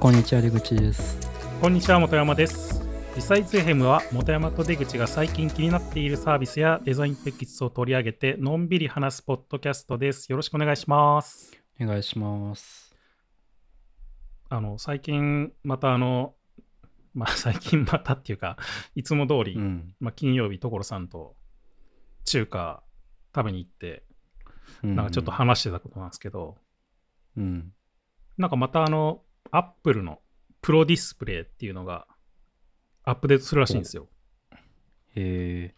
こんにちは出口です。こんにちは本山です。リサイズヘムは本山と出口が最近気になっているサービスやデザインテキストを取り上げてのんびり話すポッドキャストです。よろしくお願いします。お願いします。あの最近またあのまあ最近またっていうかいつも通り、うん。まあ、金曜日所さんと中華食べに行ってなんかちょっと話してたことなんですけど、うん。なんかまたあの、アップルのプロディスプレイっていうのがアップデートするらしいんですよ。へ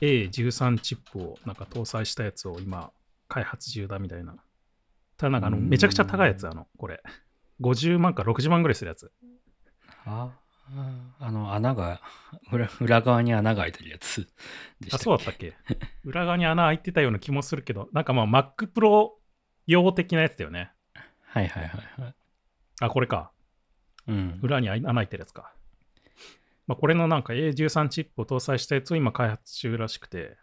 え A13 チップをなんか搭載したやつを今開発中だみたいな。ただなんかあのめちゃくちゃ高いやつ、あの、これ。50万か60万ぐらいするやつ。あああの穴が裏裏側に穴が開いてるやつでしたあ、そうだったっけ？裏側に穴開いてたような気もするけど、なんかまあ Mac Pro 用的なやつだよね。はいはいはいはいあ、これか。うん。裏に穴開いてるやつか。まあ、これのなんか A13 チップを搭載したやつを今開発中らしくて、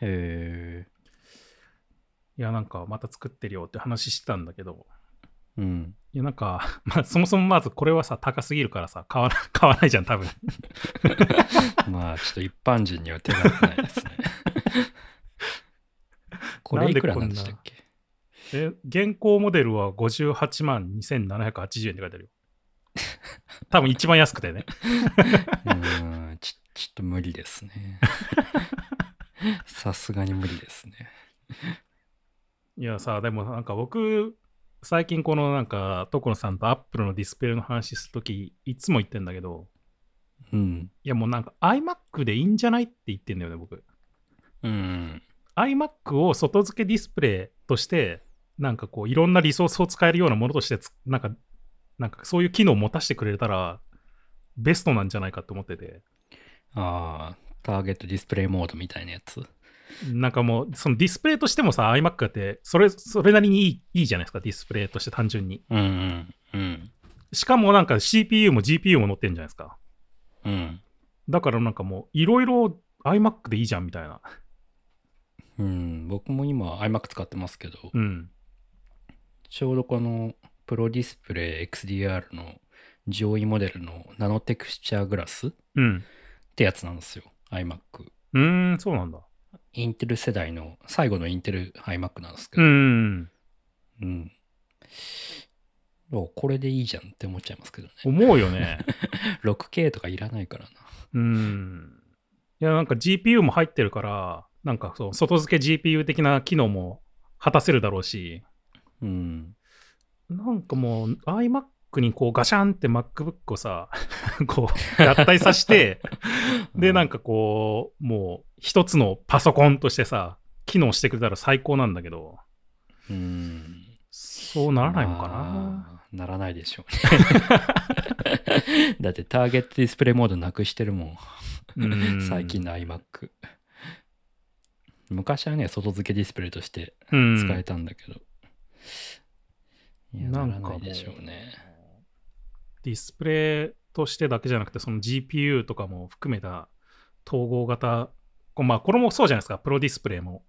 へえいや、なんかまた作ってるよって話してたんだけど、うん。いや、なんか、まあ、そもそもまずこれはさ、高すぎるからさ、買わな 買わないじゃん、多分。まあちょっと一般人には手が出ないですね。これいくらなんでしたっけ？え、現行モデルは58万2780円って書いてあるよ。多分一番安くてね。うーんちちょっと無理ですね さすがに無理ですねいやさ、でもなんか僕、最近このなんか、所さんとアップルのディスプレイの話するとき、いつも言ってんだけど、うんいやもうなんか iMac でいいんじゃないって言ってんだよね、僕。うん iMac を外付けディスプレイとして、なんかこう、いろんなリソースを使えるようなものとしてつ、なんか、なんかそういう機能を持たせてくれたら、ベストなんじゃないかと思ってて、ああターゲットディスプレイモードみたいなやつ？なんかもう、そのディスプレイとしてもさ、iMac だって、それ、それなりにいいいいじゃないですか、ディスプレイとして単純に。うんうんうんしかもなんか CPU も GPU も載ってんじゃないですか。うんだからなんかもう、いろいろ iMac でいいじゃんみたいな。うん、僕も今 iMac 使ってますけど、うん。ちょうどこのプロディスプレイ XDR の上位モデルのナノテクスチャーグラスっうん。てやつなんですよ iMac うーん、そうなんだ。インテル世代の最後のインテル iMac なんですけうど、ん。うんおこれでいいじゃんって思っちゃいますけどね思うよね。6K とかいらないからなうん。いや、なんか GPU も入ってるから、なんかそう、外付け GPU 的な機能も果たせるだろうし、うん。なんかもう iMac にこうガシャンって MacBook をさ、こう合体させて、で、なんかかこう、もう一つのパソコンとしてさ、機能してくれたら最高なんだけど、うんそうならないのかな？まあならないでしょうね。だってターゲットディスプレイモードなくしてるもん。うん。最近の iMac 昔はね外付けディスプレイとしてうん。使えたんだけど、いやなんらないでしょうねディスプレイとしてだけじゃなくて、その GPU とかも含めた統合型、こうまあ、これもそうじゃないですか、プロディスプレイも。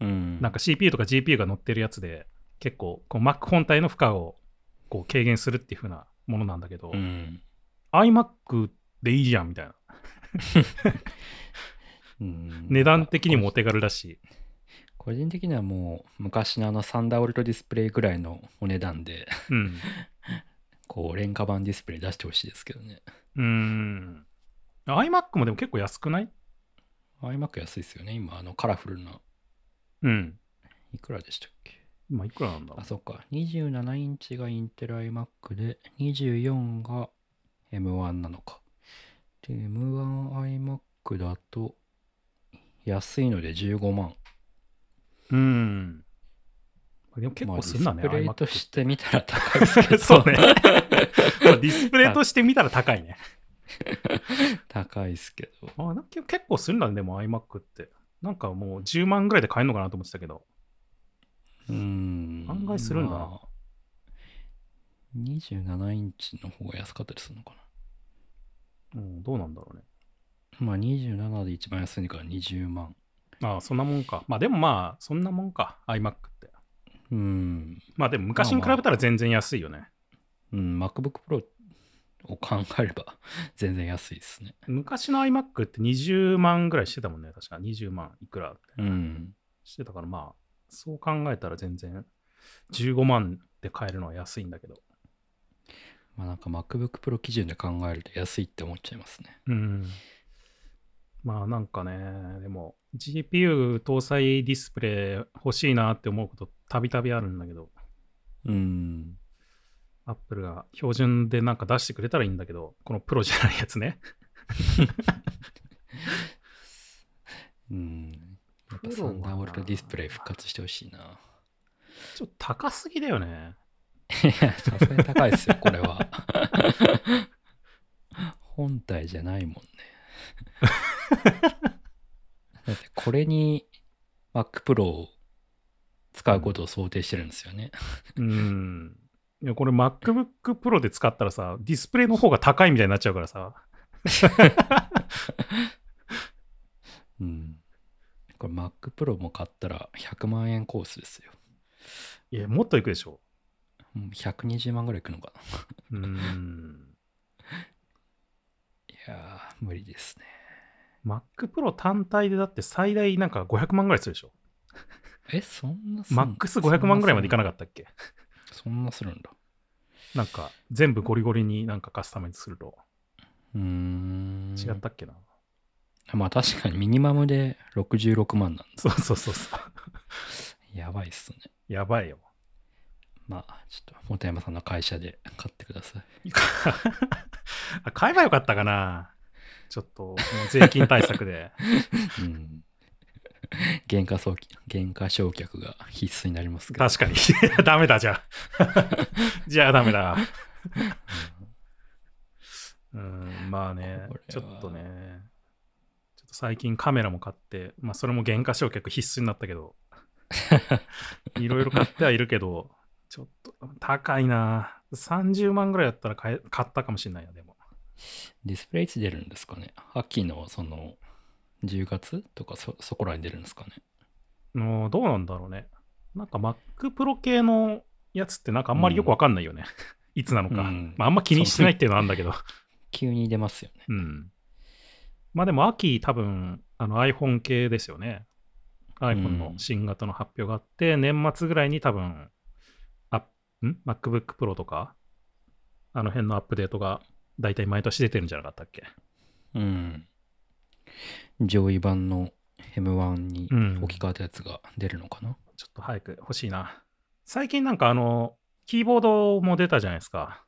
うんなんか CPU とか GPU が載ってるやつで、結構こう Mac 本体の負荷をこう軽減するっていう風なものなんだけど、うん iMac でいいじゃんみたいな。うん値段的にもお手軽だし。個人的にはもう昔のあのサンダーウルトディスプレイぐらいのお値段でうん。こう廉価版ディスプレイ出してほしいですけどねうーん。iMac もでも結構安くない？iMac 安いですよね今あのカラフルなうん。いくらでしたっけ？今いくらなんだろあ、そっか。27インチがインテル iMac で、24が M1 なのか。で、M1iMac だと、安いので15万。う。うん。でも結まあ構すんだね、ディスプレイとして見たら高いですけど。そうね。まあディスプレイとして見たら高いね。高いですけど。あなんか結構するんだね、でも iMac って。なんかもう10万ぐらいで買えるのかなと思ってたけど。うーん。案外するんだなまあ27インチの方が安かったりするのかうん、どうなんだろうね。な。まあ27で一番安いから20万。ああ、そんなもんか。まあでもまあ、そんなもんか、iMac って。うん。まあでも昔に比べたら全然安いよね。うん、MacBook Pro を考えれば 全然安いですね。昔の iMac って20万ぐらいしてたもんね。確か20万いくらってうん。してたから、まあ、そう考えたら全然15万で買えるのは安いんだけど。まあなんか MacBook Pro 基準で考えると安いって思っちゃいますね。うん。まあなんかね、でも GPU 搭載ディスプレイ欲しいなって思うことたびたびあるんだけど、うん。Apple が標準でなんか出してくれたらいいんだけど、このプロじゃないやつね。うん。やっぱプロはなサンダーボルトディスプレイ復活してほしいな。ちょっと高すぎだよね。いや、さすがに高いですよ、これは。本体じゃないもんね。だってこれに Mac Pro を使うことを想定してるんですよね。うん。いや、これ MacBook Pro で使ったらさ、ディスプレイの方が高いみたいになっちゃうからさ。うん。これ Mac Pro も買ったら100万円コースですよ。いや、もっといくでしょ。うん120万ぐらいいくのかな。うん。いやー、無理ですね。Mac Pro 単体でだって最大なんか500万ぐらいするでしょ？え、そんなすんマックス500万ぐらいまでいかなかったっけ？そんなするんだ。なんか全部ゴリゴリになんかカスタマイズするとうーん。違ったっけな、まあ確かにミニマムで66万なんそうそうそうそう。だ。やばいっすね。やばいよ。まあ、ちょっと、本山さんの会社で買ってください。あ 買えばよかったかなちょっともう税金対策で。うん。原価送原価償却が必須になりますけど。確かに。ダメだ、じゃあ。じゃあダメだ。うん、まあねちょっとね、ちょっと最近カメラも買って、まあそれも原価償却必須になったけど、いろいろ買ってはいるけど、ちょっと高いな。30万ぐらいだったら買え買ったかもしれないな、でも。ディスプレイいつ出るんですかね？秋のその10月とかそそこらに出るんですかね？もうどうなんだろうね。なんか Mac Pro 系のやつってなんかあんまりよくわかんないよね。いつなのか。うんまああんま気にしてないっていうのはあるんだけど。急に出ますよね。うん。まあでも秋多分あの iPhone 系ですよね。iPhone の新型の発表があって、年末ぐらいに多分、あん ?MacBook Pro とか、あの辺のアップデートが大体毎年出てるんじゃなかったっけ？うん。上位版の M1 にうん置き換わったやつが出るのかな、ちょっと早く欲しいな。最近なんかあの、キーボードも出たじゃないですか。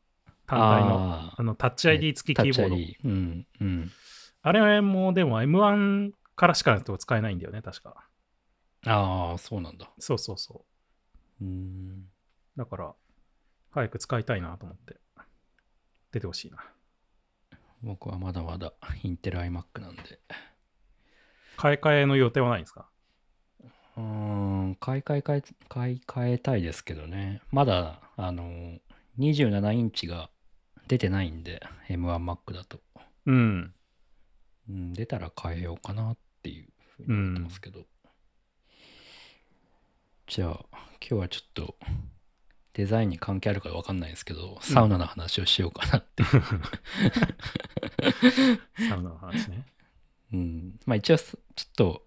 単体の。ああの、タッチ ID 付きキーボード。うん。うん。あれもでも M1 からしかないと使えないんだよね、確か。ああ、そうなんだ。そうそうそう。うん。だから、早く使いたいなと思って。出てほしいな。僕はまだまだインテル iMac なんで。買い替えの予定はないんですか？うーん、買い替え買い買い替えたいですけどね。まだ、あの、27インチが出てないんで、M1Mac だと。うん。うん、出たら変えようかなっていうふうに思ってますけど。じゃあ、今日はちょっと、デザインに関係あるかわかんないですけど、サウナの話をしようかなって。サウナの話ね。うん。まあ一応、ちょっと、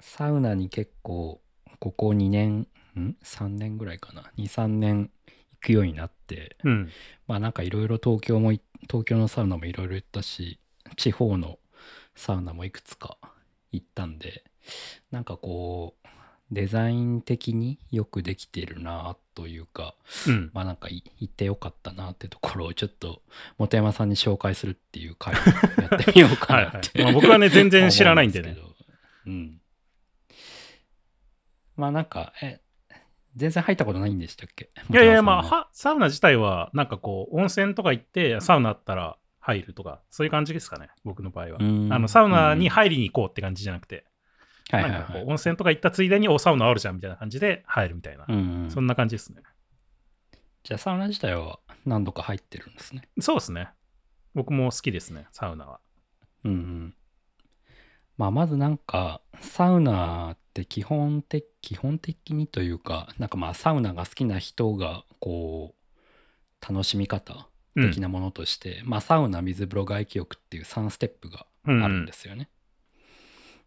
サウナに結構、ここ2年、ん ?3 年ぐらいかな。2、3年行くようになって、うん。まあなんかいろいろ東京もい、東京のサウナもいろいろ行ったし、地方のサウナもいくつか行ったんで、なんかこう、デザイン的によくできてるなというか、うん。まあなんかい行ってよかったなってところをちょっと本山さんに紹介するっていう回をやってみようかはいはなってい。まあ、僕はね、全然知らないんでね思。うん。まあなんか、え、全然入ったことないんでしたっけ？いやいや、まあ、はサウナ自体は、なんかこう、温泉とか行って、サウナあったら入るとか、そういう感じですかね、僕の場合は。うんあのサウナに入りに行こうって感じじゃなくて、はいはいはい。なんかこう温泉とか行ったついでに、お、サウナあるじゃんみたいな感じで入るみたいな、うんそんな感じですね。じゃあサウナ自体は何度か入ってるんですね。そうですね。僕も好きですね、サウナは。うんうん。まあまずなんかサウナって基本的基本的にというかなんかまあサウナが好きな人がこう楽しみ方的なものとして、まあサウナ水風呂外気浴っていう3ステップがあるんですよね。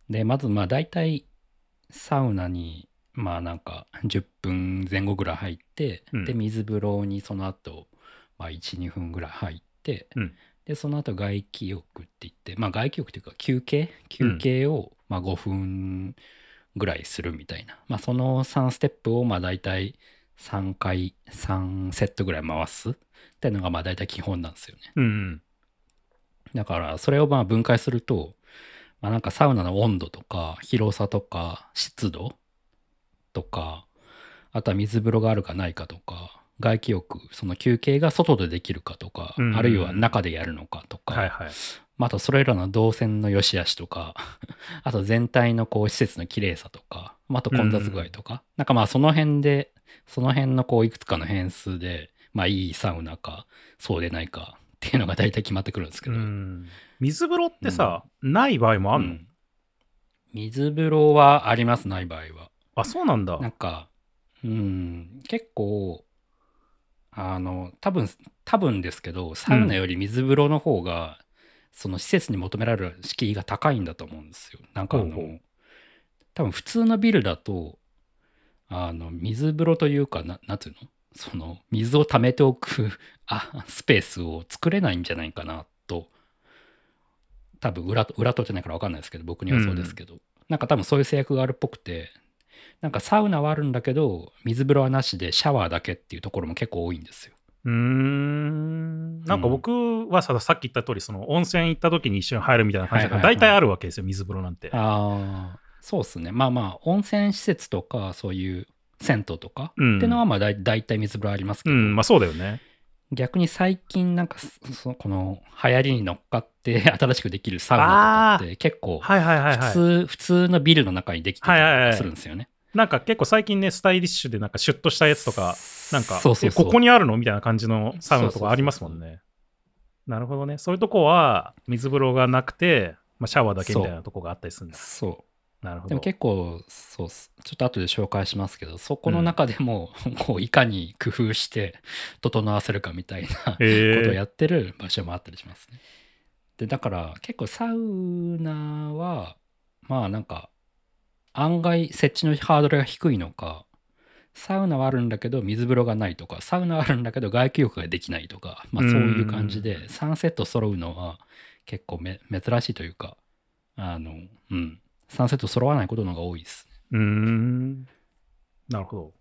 でまずまあ大体サウナにまあなんか10分前後ぐらい入って、うん。で水風呂にその後、まあ12分ぐらい入って、うん。でその後外気浴って言ってまあ外気浴っていうか休憩？休憩をまあ5分ぐらいするみたいな、まあその3ステップをまあ大体3回3セットぐらい回す。っていうのがまあ大体基本なんですよね。うんうん。だからそれをまあ分解すると、まあ、なんかサウナの温度とか広さとか湿度とかあとは水風呂があるかないかとか外気浴その休憩が外でできるかとか、うんあるいは中でやるのかとか、はいはい。まあ、あとそれらの動線の良し悪しとか あと全体のこう施設の綺麗さとか、まあ、あと混雑具合とか、なんかまあその辺でその辺のこういくつかの変数でまあいいサウナかそうでないかっていうのが大体決まってくるんですけど、うん。水風呂ってさ、ない場合もあんの、うん。水風呂はありますない場合は。あ、そうなんだ。なんかうん。結構あの多分多分ですけどサウナより水風呂の方が、その施設に求められる敷居が高いんだと思うんですよ。なんかあの多分普通のビルだとあの水風呂というかななんていうの？その水を溜めておく あスペースを作れないんじゃないかなと多分裏と裏とじゃないから分かんないですけど僕にはそうですけど、なんか多分そういう制約があるっぽくてなんかサウナはあるんだけど水風呂はなしでシャワーだけっていうところも結構多いんですよ。うーん。なんか僕はさ、さっき言った通り、その温泉行った時に一緒に入るみたいな感じだから、大体あるわけですよ、水風呂なんて。ああそうですねまあまあ温泉施設とかそういう銭湯とか、うんっていうのはまあだい大体水風呂ありますけど、うん、まあそうだよね。逆に最近なんかそそこの流行りに乗っかって 新しくできるサウナとかって結構はいはいはいはい。普通,、普通のビルの中にできてたはいはいはいりするんですよね。なんか結構最近ね、スタイリッシュでなんかシュッとしたやつとか、なんか、そうそうそうえここにあるのみたいな感じのサウナとかありますもんね。なるほどね。そういうとこは水風呂がなくて、まあ、シャワーだけみたいなとこがあったりするんだ。そう。なるほど。でも結構そうちょっと後で紹介しますけどそこの中でも、こういかに工夫して整わせるかみたいなことをやってる場所もあったりしますね。でだから結構サウナはまあなんか案外設置のハードルが低いのかサウナはあるんだけど水風呂がないとかサウナはあるんだけど外気浴ができないとか、まあ、そういう感じで3セット揃うのは結構め珍しいというかあのうん3セット揃わないことの方が多いです。うーん。なるほど。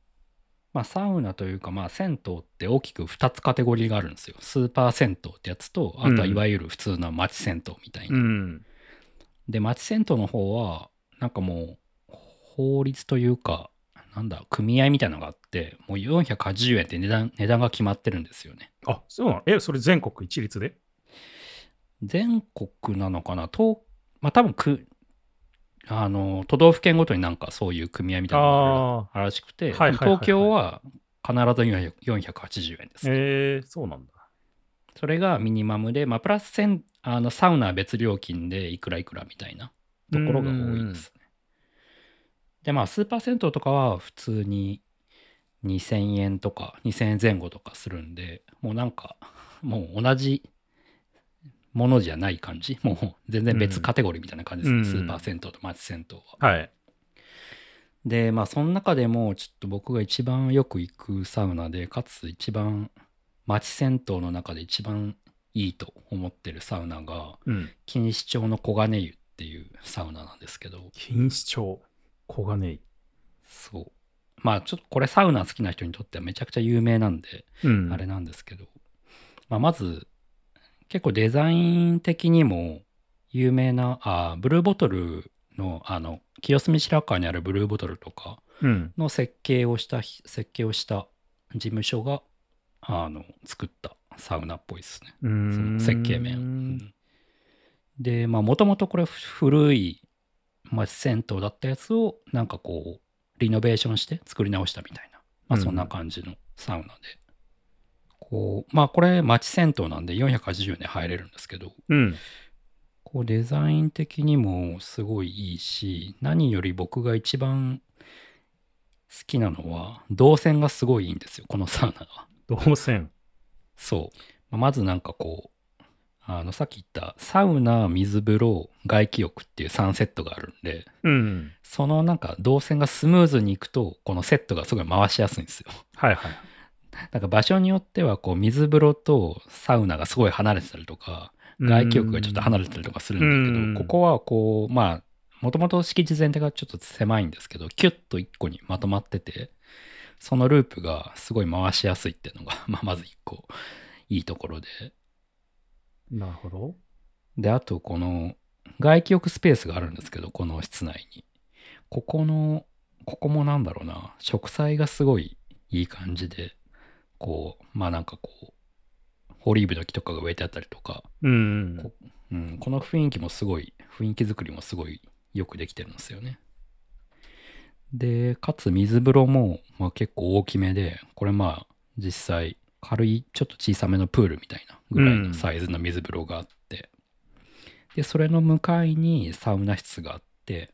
まあ、サウナというか、まあ、銭湯って大きく2つカテゴリーがあるんですよ。スーパー銭湯ってやつと、あとはいわゆる普通の町銭湯みたいな。うん。で、町銭湯の方は、なんかもう、法律というか、なんだ、組合みたいなのがあって、もう480円って値段値段が決まってるんですよね。あ、そうなの？え、それ全国一律で？全国なのかな？東、まあ多分く、あの、都道府県ごとになんかそういう組合みたいなのがあるらしくて、はいはいはいはい東京は必ず400 480円です。えー、そうなんだ。それがミニマムで、まあ、プラスせんあのサウナは別料金でいくらいくらみたいなところが多いですね。で、まあ、スーパー銭湯とかは普通に2000円とか2000円前後とかするんで、もうなんか、もう同じものじゃない感じ。もう全然別カテゴリーみたいな感じですね。うんスーパー銭湯と町銭湯は。はい。で、まあ、その中でも、ちょっと僕が一番よく行くサウナで、かつ一番、町銭湯の中で一番いいと思ってるサウナが、うん。錦糸町の黄金湯っていうサウナなんですけど、錦糸町、黄金井。そう。まあ、ちょっとこれサウナ好きな人にとってはめちゃくちゃ有名なんで、うん。あれなんですけど、まあ、まず、結構デザイン的にも有名な、あブルーボトルの、あの、清澄白河にあるブルーボトルとか、うん。の設計をした設計をした事務所があの作ったサウナっぽいですね。そんの設計面を。うんでまあもともとこれ古い町銭湯だったやつをなんかこうリノベーションして作り直したみたいな、まあ、うんそんな感じのサウナで。こうまあこれ町銭湯なんで480円で入れるんですけどうん。こうデザイン的にもすごいいいし何より僕が一番好きなのは動線がすごいいいんですよこのサウナは。動線。そう。まずなんかこう、あの、さっき言ったサウナ、水風呂、外気浴っていう3セットがあるんで、うん。そのなんか動線がスムーズにいくと、このセットがすごい回しやすいんですよ。はいはい。なんか場所によっては、こう、水風呂とサウナがすごい離れてたりとか、外気浴がちょっと離れてたりとかするんだけうんど、ここはこう、まあ、もともと敷地全体がちょっと狭いんですけど、キュッと一個にまとまってて、そのループがすごい回しやすいっていうのが、まあ、まず一個いいところで。なるほど。で、あとこの外気浴スペースがあるんですけど、この室内に。ここの、ここもなんだろうな、植栽がすごいいい感じで、こう、まあなんかこう、オリーブの木とかが植えてあったりとか、うん。こうん、この雰囲気もすごい、雰囲気作りもすごいよくできてるんですよね。で、かつ水風呂も、まあ、結構大きめで、これまあ実際軽いちょっと小さめのプールみたいなぐらいのサイズの水風呂があって、で、それの向かいにサウナ室があって、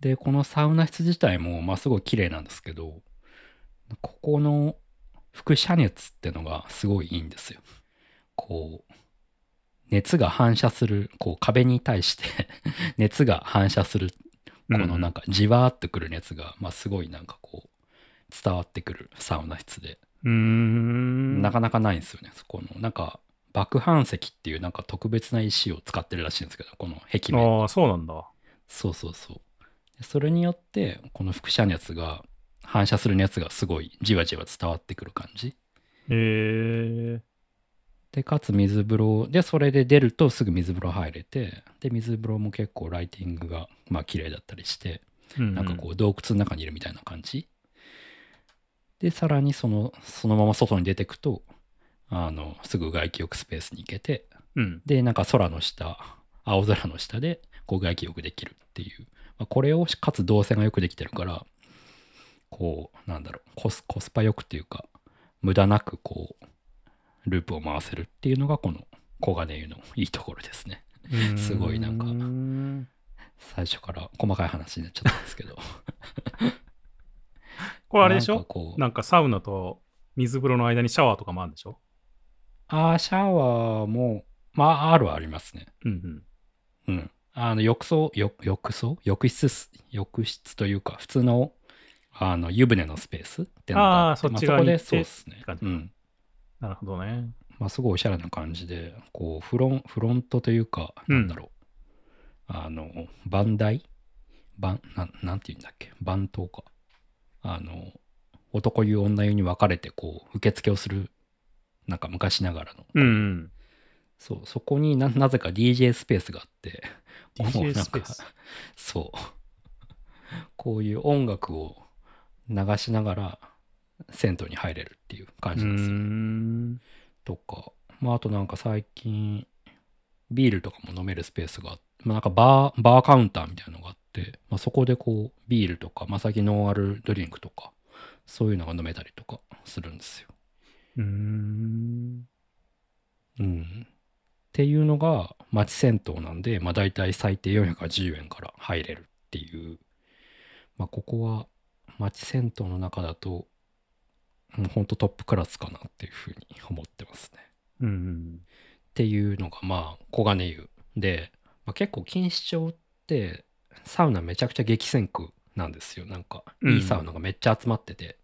で、このサウナ室自体もまあすごい綺麗なんですけど、ここの輻射熱ってのがすごいいいんですよ。こう、熱が反射する、こう壁に対して 熱が反射する、このなんかじわーっとくる熱が、まあすごいなんかこう、伝わってくるサウナ室で、うーん。なかなかないんですよね。そこの、なんか、爆反石っていうなんか特別な石を使ってるらしいんですけど、この壁面。ああ、そうなんだ。そうそうそう。でそれによって、この輻射熱が、反射する熱がすごいじわじわ伝わってくる感じ。へえ。で、かつ水風呂、で、それで出るとすぐ水風呂入れて、で、水風呂も結構ライティングが、まあ綺麗だったりして、うんなんかこう洞窟の中にいるみたいな感じ。で、さらにその、そのまま外に出てくと、あの、すぐ外気浴スペースに行けて、うん。で、なんか空の下、青空の下で、こう外気浴できるっていう。まあ、これを、かつ動線がよくできてるから、こう、なんだろう、コスコスパよくっていうか、無駄なくこう、ループを回せるっていうのが、この黄金湯のいいところですね。すごいなんか最初から細かい話になっちゃったんですけど。これあれでしょ？なんかサウナと水風呂の間にシャワーとかもあるんでしょ？ああ、シャワーも、まあ、あるはありますね。うんうん。あの、浴槽、浴浴槽？浴室す、浴室というか、普通の、あの、湯船のスペースってのがってそっち側に行ってまあそこで、そうですねうん。なるほどね。まあ、すごいおしゃれな感じで、こう、フロン、フロントというか、うんなんだろう。あの、番台番、なん、なんて言うんだっけ？番頭か。あの、男湯、女湯に分かれて、こう、受付をする、なんか昔ながらの。うんうん。そう、そこにな、なぜか DJ スペースがあって、DJ スペース。そう。こういう音楽を流しながら銭湯に入れるっていう感うじなんですよ。とか、まああとなんか最近ビールとかも飲めるスペースがあって、まあなんかバー、バーカウンターみたいなのがあって、まあそこでこうビールとか、まあ最近ノンアルドリンクとか、そういうのが飲めたりとかするんですよ。うーん。うん。っていうのが町銭湯なんで、まあ大体最低480円から入れるっていう。まあここは町銭湯の中だと、うん、ほんとトップクラスかなっていうふうに思ってますね。うんうん。っていうのがまあ小金湯で、まあ、結構錦糸町ってサウナめちゃくちゃ激戦区なんですよ。なんかいいサウナがめっちゃ集まってて。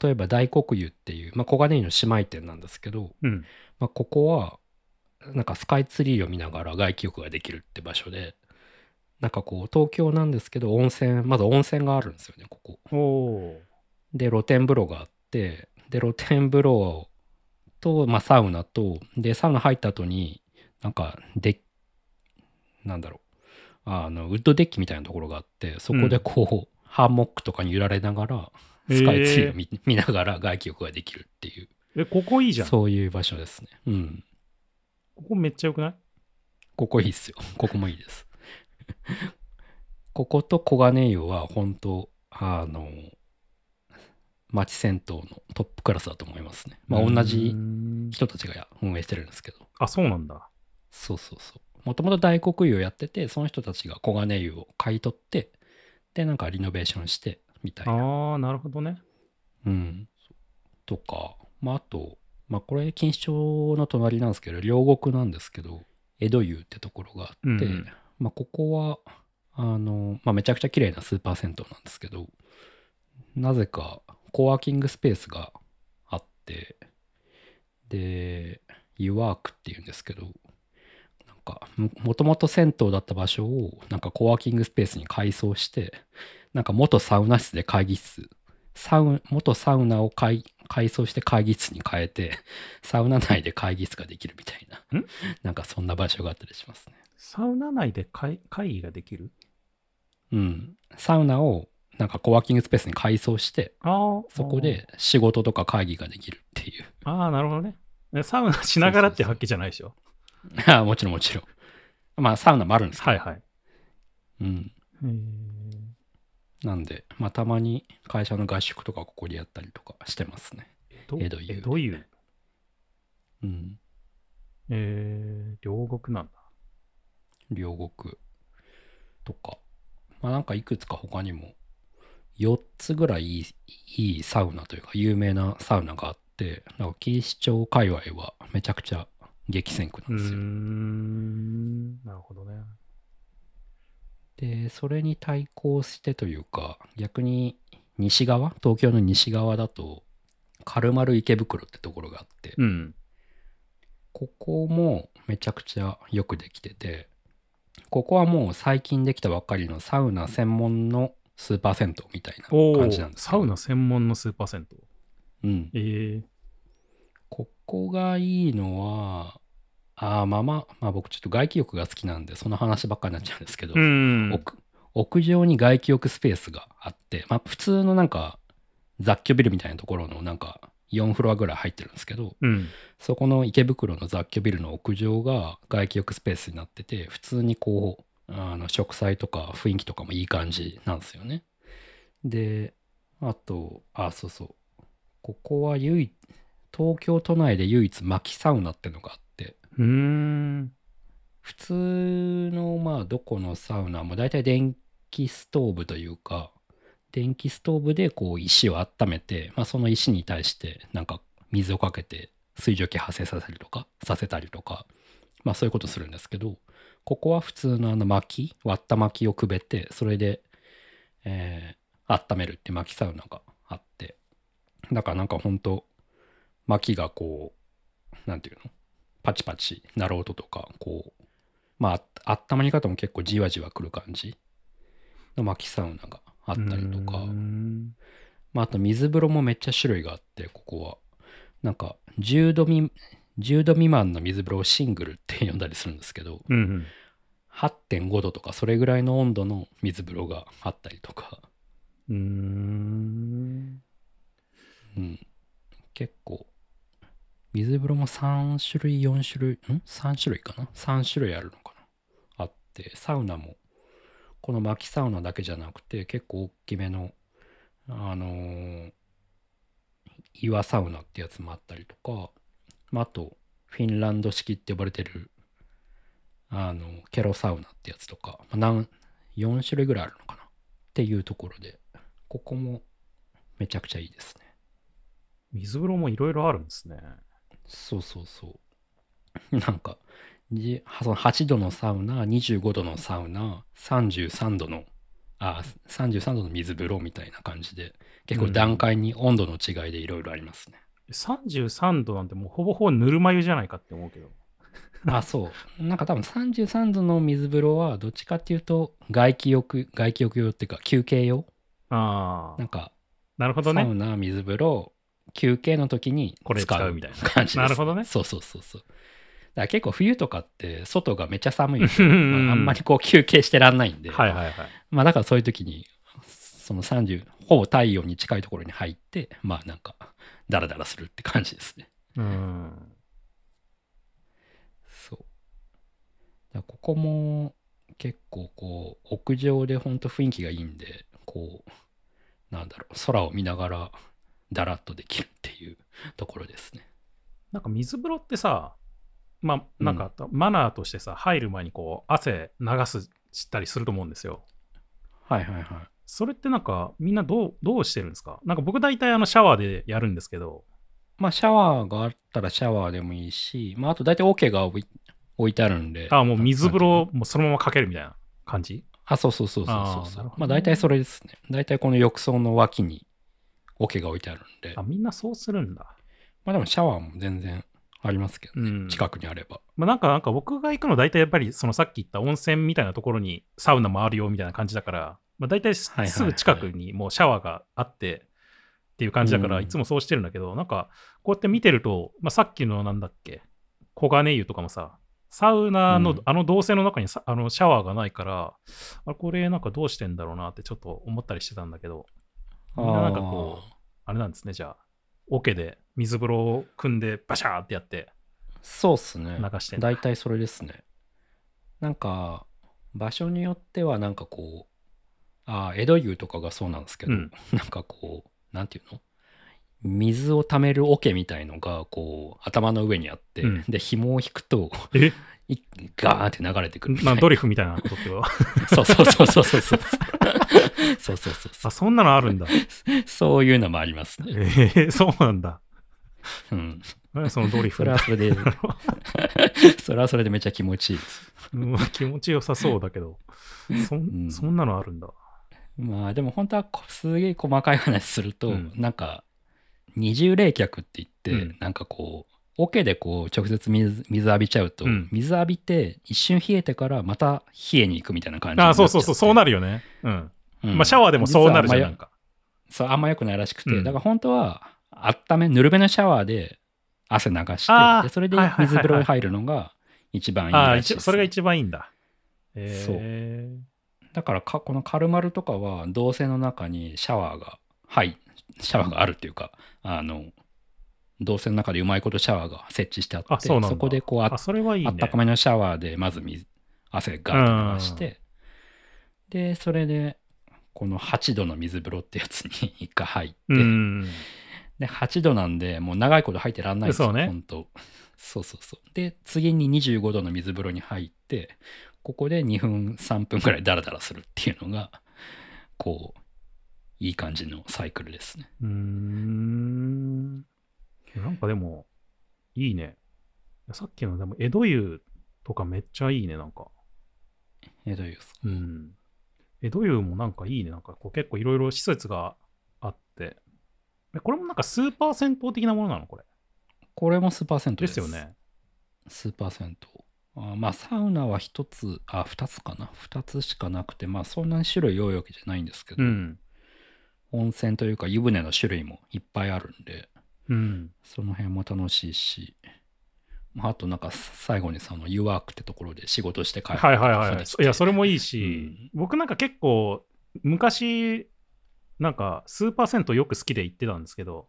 例えば大黒湯っていう、まあ、小金湯の姉妹店なんですけど、うん。まあ、ここは、なんかスカイツリーを見ながら外気浴ができるって場所で、なんかこう、東京なんですけど、温泉、まず温泉があるんですよね、ここ。で、露天風呂があって、で、露天風呂と、まあ、サウナと、で、サウナ入った後に、なんか、で、なんだろう、あの、ウッドデッキみたいなところがあって、そこでこう、ハンモックとかに揺られながら、スカイツリーを見,、見ながら外気浴ができるっていう、ー。え、ここいいじゃん。そういう場所ですね。うん。ここめっちゃよくない？ここいいっすよ。ここもいいです。ここと小金湯は本当あの、町銭湯のトップクラスだと思いますね。まあ同うじ人たちが運営してるんですけど。ああ、そうなんだ。そうそうそう。もともと大黒湯をやってて、その人たちが小金湯を買い取って、で、なんかリノベーションして、みたいな。ああ、なるほどね。うん。とか、まああと、まあこれ錦糸町の隣なんですけど、両国なんですけど、江戸湯ってところがあって、うんうんまあここは、あの、まあめちゃくちゃ綺麗なスーパー銭湯なんですけど、なぜかコワーキングスペースがあって、で、湯ワークっていうんですけど、なんかももともと銭湯だった場所をなんかコワーキングスペースに改装して、なんか元サウナ室で会議室、サウ元サウナを改改装して会議室に変えて、サウナ内で会議室ができるみたいな、ん？なんかそんな場所があったりしますね。サウナ内で会会議ができる？うん。サウナをなんかコワーキングスペースに改装して、ああ。そこで仕事とか会議ができるっていう。ああ、なるほどね。えサウナしながらってわけじゃないでしょ？あもちろんもちろん。まあサウナもあるんですけど。はいはい。うん。えーなんで、まあたまに会社の合宿とかここでやったりとかしてますね。江江戸湯江戸湯。うん。えー、両国なんだ。両国とか。まあなんかいくつか他にも4つぐらいいいいいサウナというか有名なサウナがあって、なんか錦糸町界隈はめちゃくちゃ激戦区なんですよ。ん。なるほどね。で、それに対抗してというか、逆に西側、東京の西側だと、軽丸池袋ってところがあって、うん。ここもめちゃくちゃよくできてて、ここはもう最近できたばっかりのサウナ専門のスーパー銭湯みたいな感じなんですサウナ専門のスーパー銭湯。うん。えー、ここがいいのは、あーまあまあ、まあ僕ちょっと外気浴が好きなんで、その話ばっかりになっちゃうんですけど、うん。屋屋上に外気浴スペースがあって、まあ普通のなんか雑居ビルみたいなところのなんか4フロアぐらい入ってるんですけど、うん。そこの池袋の雑居ビルの屋上が外気浴スペースになってて、普通にこう、あの植栽とか雰囲気とかもいい感じなんですよね。で、あと、あ、そうそう。ここは唯一、東京都内で唯一薪サウナってのがあって、うーん。普通のまあどこのサウナも大体電気ストーブというか電気ストーブでこう石を温めて、まあ、その石に対してなんか水をかけて水蒸気発生させたりとかさせたりとかまあそういうことするんですけどここは普通のあの薪割った薪をくべてそれで、えー温めるって薪サウナがあってだからなんかほんと薪がこうなんていうの？パチパチ鳴る音とかこうまああったまり方も結構じわじわくる感じの薪サウナがあったりとか、まあ、あと水風呂もめっちゃ種類があってここは。なんか10度未10度未満の水風呂をシングルって呼んだりするんですけどうんうん。8.5度とかそれぐらいの温度の水風呂があったりとか、うーん。うん、結構水風呂も3種類4種類ん？3種類かな？3種類あるのかな？あってサウナもこの薪サウナだけじゃなくて結構大きめのあのー岩サウナってやつもあったりとか、まあ、あとフィンランド式って呼ばれてるあのケロサウナってやつとか、まあ、なん4種類ぐらいあるのかな？っていうところでここもめちゃくちゃいいですね水風呂もいろいろあるんですね。そうそうそう。なんか、じその8度のサウナ、25度のサウナ、33度の、あ、33度の水風呂みたいな感じで、結構段階に温度の違いでいろいろありますね。33度なんてもうほぼほぼぬるま湯じゃないかって思うけど。あ、そう。なんか多分33度の水風呂は、どっちかっていうと、外気浴、外気浴用っていうか、休憩用ああなん、か、なるほどね。サウナ、水風呂、休憩の時にこれ使うみたいな感じです。なるほどねそうそうそうそう。だから結構冬とかって外がめっちゃ寒いんでうんまああんまりこう休憩してらんないんで、はいはいはい。まあだからそういう時に、その30、ほぼ太陽に近いところに入って、まあなんか、ダラダラするって感じですね。うん。そう。だここも結構こう、屋上でほんと雰囲気がいいんで、こう、なんだろう、空を見ながらダラッとできるっていうところですね。なんか水風呂ってさ、まあ、なんかマナーとしてさ、入る前にこう、汗流すしたりすると思うんですよ。はいはいはい。それってなんか、みんなどう、どうしてるんですか？なんか僕大体あのシャワーでやるんですけど、まあシャワーがあったらシャワーでもいいし、まああと大体オ、ケが置い置いてあるんで。あ、もう水風呂もそのままかけるみたいな感じ？あ、そうそうそうそうそうねまあ大体それですね。大体この浴槽の脇にオ、ケが置いてあるんで。あ、みんなそうするんだ。まあでもシャワーも全然ありますけどね。うん。近くにあれば。まあ、なんか、なんか僕が行くの大体やっぱりそのさっき言った温泉みたいなところにサウナもあるよみたいな感じだから、まあ、大体すぐ近くにもうシャワーがあってっていう感じだから、うん。いつもそうしてるんだけど、なんかこうやって見てると、まあ、さっきのなんだっけ、黄金湯とかもさ、サウナの、うん。あの動線の中にさあのシャワーがないから、あこれなんかどうしてんだろうなってちょっと思ったりしてたんだけど、みんななんかこう、あれなんですね、じゃあ、桶で水風呂を組んでバシャーってやって。そうっすね。流して大体それですね。なんか、場所によってはなんかこう、あー江戸湯とかがそうなんですけど、うん。なんかこう、なんていうの？水を溜める桶みたいのがこう頭の上にあって、うん。で紐を引くとえ？いガーって流れてくるまあドリフみたいなことってこと そうそうそうそうそうそう そうそうそうそあ、そんなのあるんだ。う そういうのもありますね、ええそうなんだ。うん、何そのドリフ？それはそれで。それはそれでめっちゃ気持ちいいです。うん気持ちよさそうだけど、そうん。んそんなのあるんだ。まあでも本当はこすげえ細かい話すると、うん。なんか二重冷却って言って、うん。なんかこう桶でこう直接水水浴びちゃうと、うん。水浴びて一瞬冷えてからまた冷えに行くみたいな感じあそうそうそう、そうなるよね。うん。うん。まあシャワーでもそうなるじゃん、んか。そうあんま良くないらしくて、うん。だから本当は温めぬるめのシャワーで汗流してでそれで水風呂に入るのが一番いいらしいです。一それが一番いいんだ。えだからかこのカルマルとかは動線の中にシャワーがはいシャワーがあるっていうかあの動線の中でうまいことシャワーが設置してあってあそうなんだこでこうああ、それはいいね。あったかめのシャワーでまず水汗ガーッと流してでそれでこの8度の水風呂ってやつに一回入って、うん。で8度なんでもう長いこと入ってらんないんですよね本当そうそうそうで次に25度の水風呂に入ってここで2分3分ぐらいダラダラするっていうのがこういい感じのサイクルですねうーん。なんかでも、いいね。さっきの、でも、江戸湯とかめっちゃいいね、なんか。えどういうですかうん。江戸湯もなんかいいね。なんかこう結構いろいろ施設があって。えこれもなんかスーパー銭湯的なものなのこれ？これもスーパー銭湯でですすよね。スーパー銭湯あまあサウナは1つあ2つかな2つしかなくてまあそんなに種類多いわけじゃないんですけど、うん。温泉というか湯船の種類もいっぱいあるんでうん。その辺も楽しいし、まあ、あとなんか最後にその U ワークってところで仕事して帰るはいはいはい。ことができていや、それもいいし、僕なんか結構、昔、なんかスーパー銭湯よく好きで行ってたんですけど、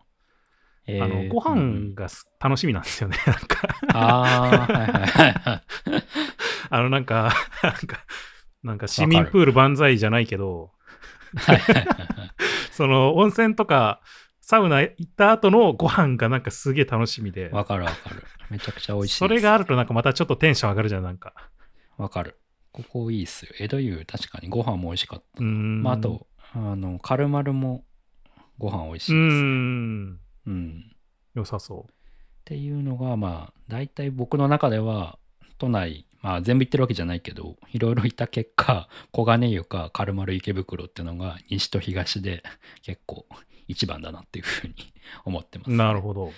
えー。あのご飯がす楽しみなんですよね。なんかああはいはいはいはい。あのなんか、なんか、なんか市民プール万歳じゃないけど、はいはいはいはい。その温泉とかサウナ行った後のご飯がなんかすげえ楽しみで、わかるわかるめちゃくちゃ美味しいそれがあるとなんかまたちょっとテンション上がるじゃん、なんか。わかるここいいっすよ江戸湯確かにご飯も美味しかったうーん。まあ、あと、あの、カルマルもご飯美味しいです。ん。うん。っ良さそていうのが、まあ、大体僕の中では、都内、まあ、全部行ってるわけじゃないけど、いろいろいた結果、小金湯かカルマル池袋っていうのが、西と東で結構一番だなっていうふうに 思ってます、う。なるほど。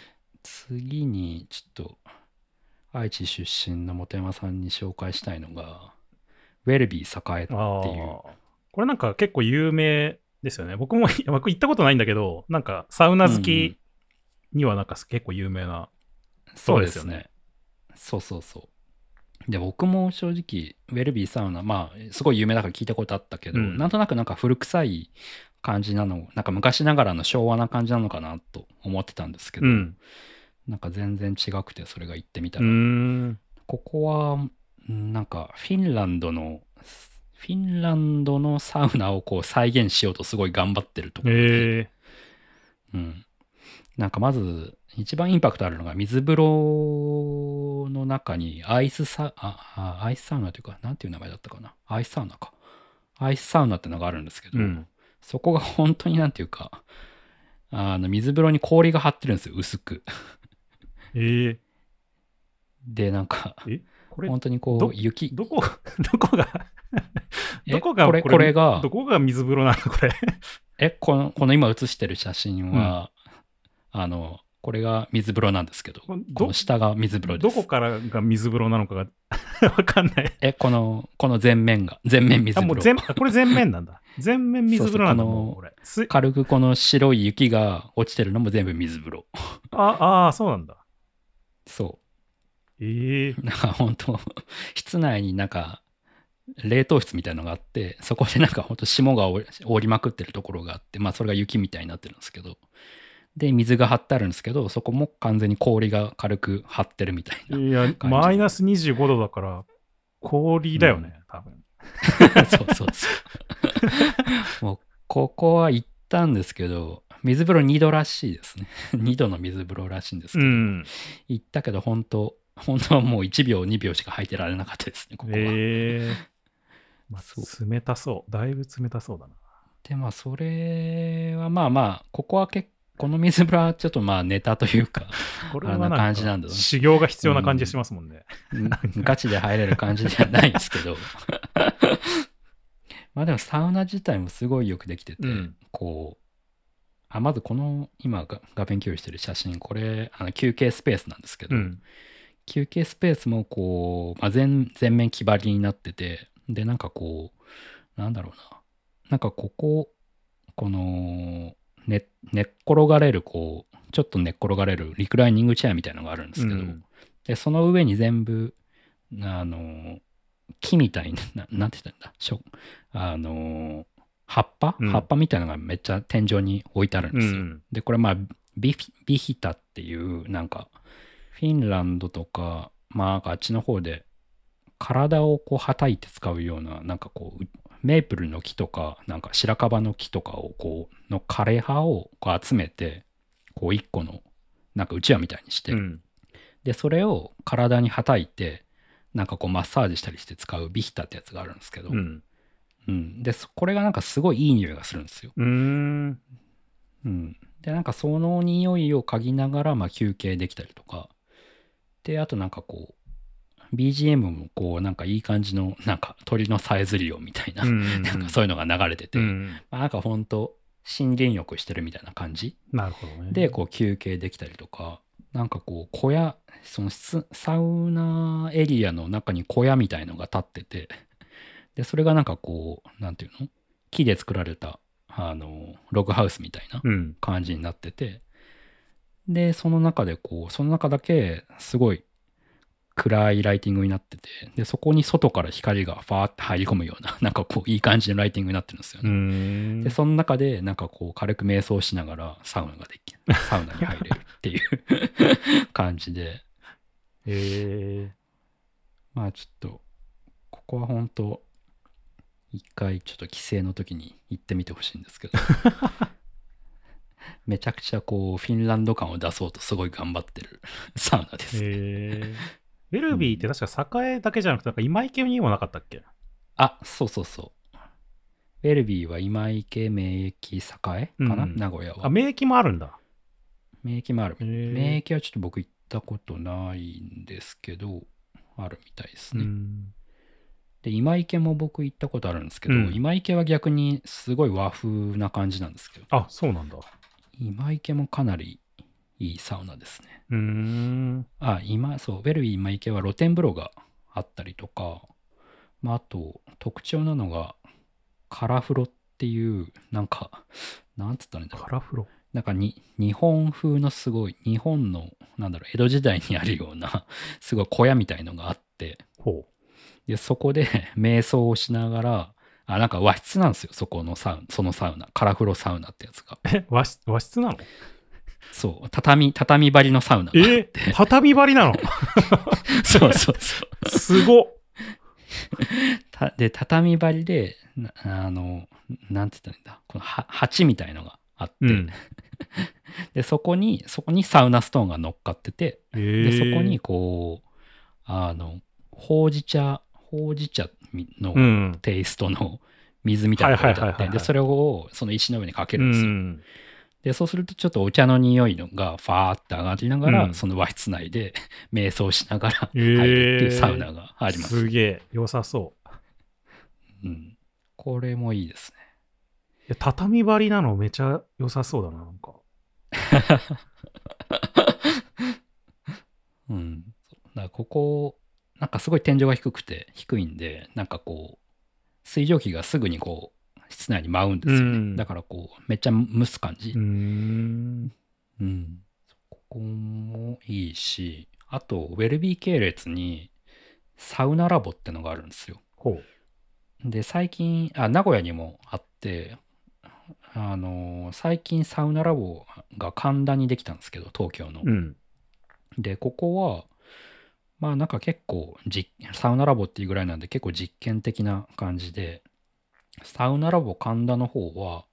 次に、ちょっと、愛知出身の本山さんに紹介したいのが、ウェルビー栄っていう。これなんか結構有名ですよね。僕も 僕行ったことないんだけど、なんかサウナ好きにはなんか結構有名な。そうですねそうですよね。そうそうそう。で、僕も正直、ウェルビーサウナ、まあ、すごい有名だから聞いたことあったけど、うんなんとなくなんか古臭い感じなの、なんか昔ながらの昭和な感じなのかなと思ってたんですけど、うん。なんか全然違くて、それが行ってみたら、ん。ここは、んなんかフィンランドの、フィンランドのサウナをこう再現しようとすごい頑張ってるところで、ええうん。なんかまず、一番インパクトあるのが、水風呂の中にアイスサ、アイスサウナというか、なんていう名前だったかな。アイスサウナか。アイスサウナってのがあるんですけど、うん。そこが本当になんていうか、あの水風呂に氷が張ってるんですよ、薄く。ええで、なんか、え？これ、本当にこどう、雪、どこ、どこが、え？どこがこれこれがどこが水風呂なの？これ。え、この、この今写してる写真は、あの、これが水風呂なんですけど、どこの下が水風呂です。どこからが水風呂なのかが わかんない。え、この、この全面が、全面水あ、風呂。もう全、あこれ全面なんだ。全面水風呂なんだ、そうそうもうこれ。す軽くこの白い雪が落ちてるのも全部水風呂。ああー、そうなんだ。そええう。なんか本当室内になんか、冷凍室みたいなのがあって、そこでなんか本当霜が折りまくってるところがあって、まあそれが雪みたいになってるんですけど、で、水が張ってあるんですけど、そこも完全に氷が軽く張ってるみたいな。いや、じマイナス25度だから、氷だよね、多分。そうそうそう。もう、ここは行ったんですけど、水風呂2度らしいですね。2度の水風呂らしいんですけど、うん。行ったけど本当、本当はもう1秒、2秒しか入ってられなかったですね、ここは。ええまそあ、冷たそう。だいぶ冷たそうだな。で、まあ、それはまあまあ、ここは結構、この水風呂はちょっとまあネタというか、これはな感じなんだな修行が必要な感じしますもんね。うんガチで入れる感じではないですけど。まあでもサウナ自体もすごいよくできてて、うんこう、あ、まずこの今が画面共有してる写真、これ、あの休憩スペースなんですけど、うん。休憩スペースもこう、まあ、全全面木張りになってて、で、なんかこう、なんだろうな。なんかここ、この、ね、寝っ転がれる、こう、ちょっと寝っ転がれるリクライニングチェアみたいなのがあるんですけど、うんで、その上に全部、あの、木みたいな、ななんて言ったんだ、しょあの、葉っぱ、うん。葉っぱみたいなのがめっちゃ天井に置いてあるんですよ。うんで、これまあ、ビフィビヒタっていう、なんか、フィンランドとか、まあ、あっちの方で、体をこう、はたいて使うような、なんかこう、メープルの木とか、なんか白樺の木とかを、こう、の枯れ葉をこう集めて、こう、一個の、なんかうちわみたいにして、うん。で、それを体にはたいて、なんかこう、マッサージしたりして使うビヒタってやつがあるんですけど、うん。うんで、そこれがなんかすごいいい匂いがするんですよ。うーん。うん。で、なんかその匂いを嗅ぎながら、まあ休憩できたりとか。で、あとなんかこう、BGM もこう、なんかいい感じの、なんか鳥のさえずり音みたいな、うん なんかそういうのが流れてて、うんまあ、なんかほんと、森林浴してるみたいな感じなるほどね。で、こう休憩できたりとか、なんかこう、小屋、その室サウナエリアの中に小屋みたいのが立ってて、で、それがなんかこう、なんていうの？木で作られた、あの、ログハウスみたいなうん。感じになってて、で、その中でこう、その中だけすごい暗いライティングになってて、で、そこに外から光がファーって入り込むような、なんかこう、いい感じのライティングになってるんですようね。で、その中で、なんかこう、軽く瞑想しながらサウナができ、サウナに入れるっていう 感じで、えまあちょっと、ここは本当一回ちょっと帰省の時に行ってみてほしいんですけど、めちゃくちゃこう、フィンランド感を出そうとすごい頑張ってるサウナでー、す。えー。ウェルビーって確か栄だけじゃなくて、なんか今池にもなかったっけ？あ、そうそうそう。ウェルビーは今池名駅栄かな、うん名古屋はあ、。名駅もあるんだ。名駅もある。名駅はちょっと僕行ったことないんですけど、あるみたいですうね。ん。で、今池も僕行ったことあるんですけど、うん今池は逆にすごい和風な感じなんですけど、あ、そうなんだ。今池もかなりいいサウナですね。うーん。あ、今、そう、ウェルビー今池は露天風呂があったりとか、まあ、あと特徴なのが、カラ風呂っていう、なんか、なんつったらいいんだろうカラフロ？なんかに日本風のすごい日本のなんだろう江戸時代にあるような すごい小屋みたいのがあってほでそこで 瞑想をしながらあなんか和室なんですよそこのサウナそのサウナカラフロサウナってやつがう。え、和室和室なの？そう。畳畳張りのサウナがあっえて畳張りなの？そうそうそう。すごっ。たで畳張りでなあのなんて言ったらいいんだ？このは鉢みたいのがあって、うん。でそこにそこにサウナストーンが乗っかってて。えでー、そこにこうあのほうじ茶ほうじ茶のうん。テイストの水みたいなのがあって。でそれをその石の上にかけるんですよ、うんで、そうするとちょっとお茶の匂いのがファーって上がりながら、うんその和室内で 瞑想しながらえ入るっていうサウナがあります。すげえ、良さそう。うん。これもいいですね。いや畳張りなのめちゃ良さそうだな、なんか。うん。だここ、なんかすごい天井が低くて、低いんで、なんかこう、水蒸気がすぐにこう、室内に舞うんですよね。うんだからこう、めっちゃ蒸す感じ。うーん。うん。ここもいいし、あと、ウェルビー系列に、サウナラボってのがあるんですよ。ほう。で、最近、あ、名古屋にもあって、あの最近サウナラボが神田にできたんですけど、東京の。うん。で、ここは、まあなんか結構実、サウナラボっていうぐらいなんで結構実験的な感じで、サウナラボ神田の方は、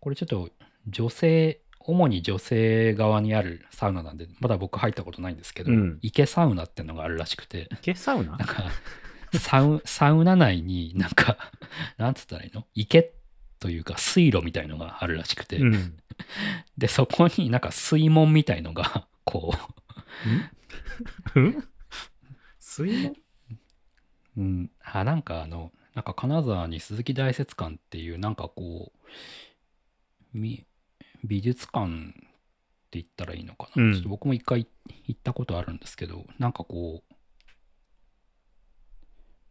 これちょっと女性、主に女性側にあるサウナなんで、まだ僕入ったことないんですけど、うん。池サウナってのがあるらしくて、池サウナ？なんか、サウサウナ内になんか、なんつったらいいの？池というか水路みたいのがあるらしくて、うん。で、そこになんか水門みたいのが、こう。ん？水門？う、うん、あ、なんかあの、なんか金沢に鈴木大雪館っていう、なんかこう、み美術館って言ったらいいのかな。うんちょっと僕も一回行ったことあるんですけど、なんかこう、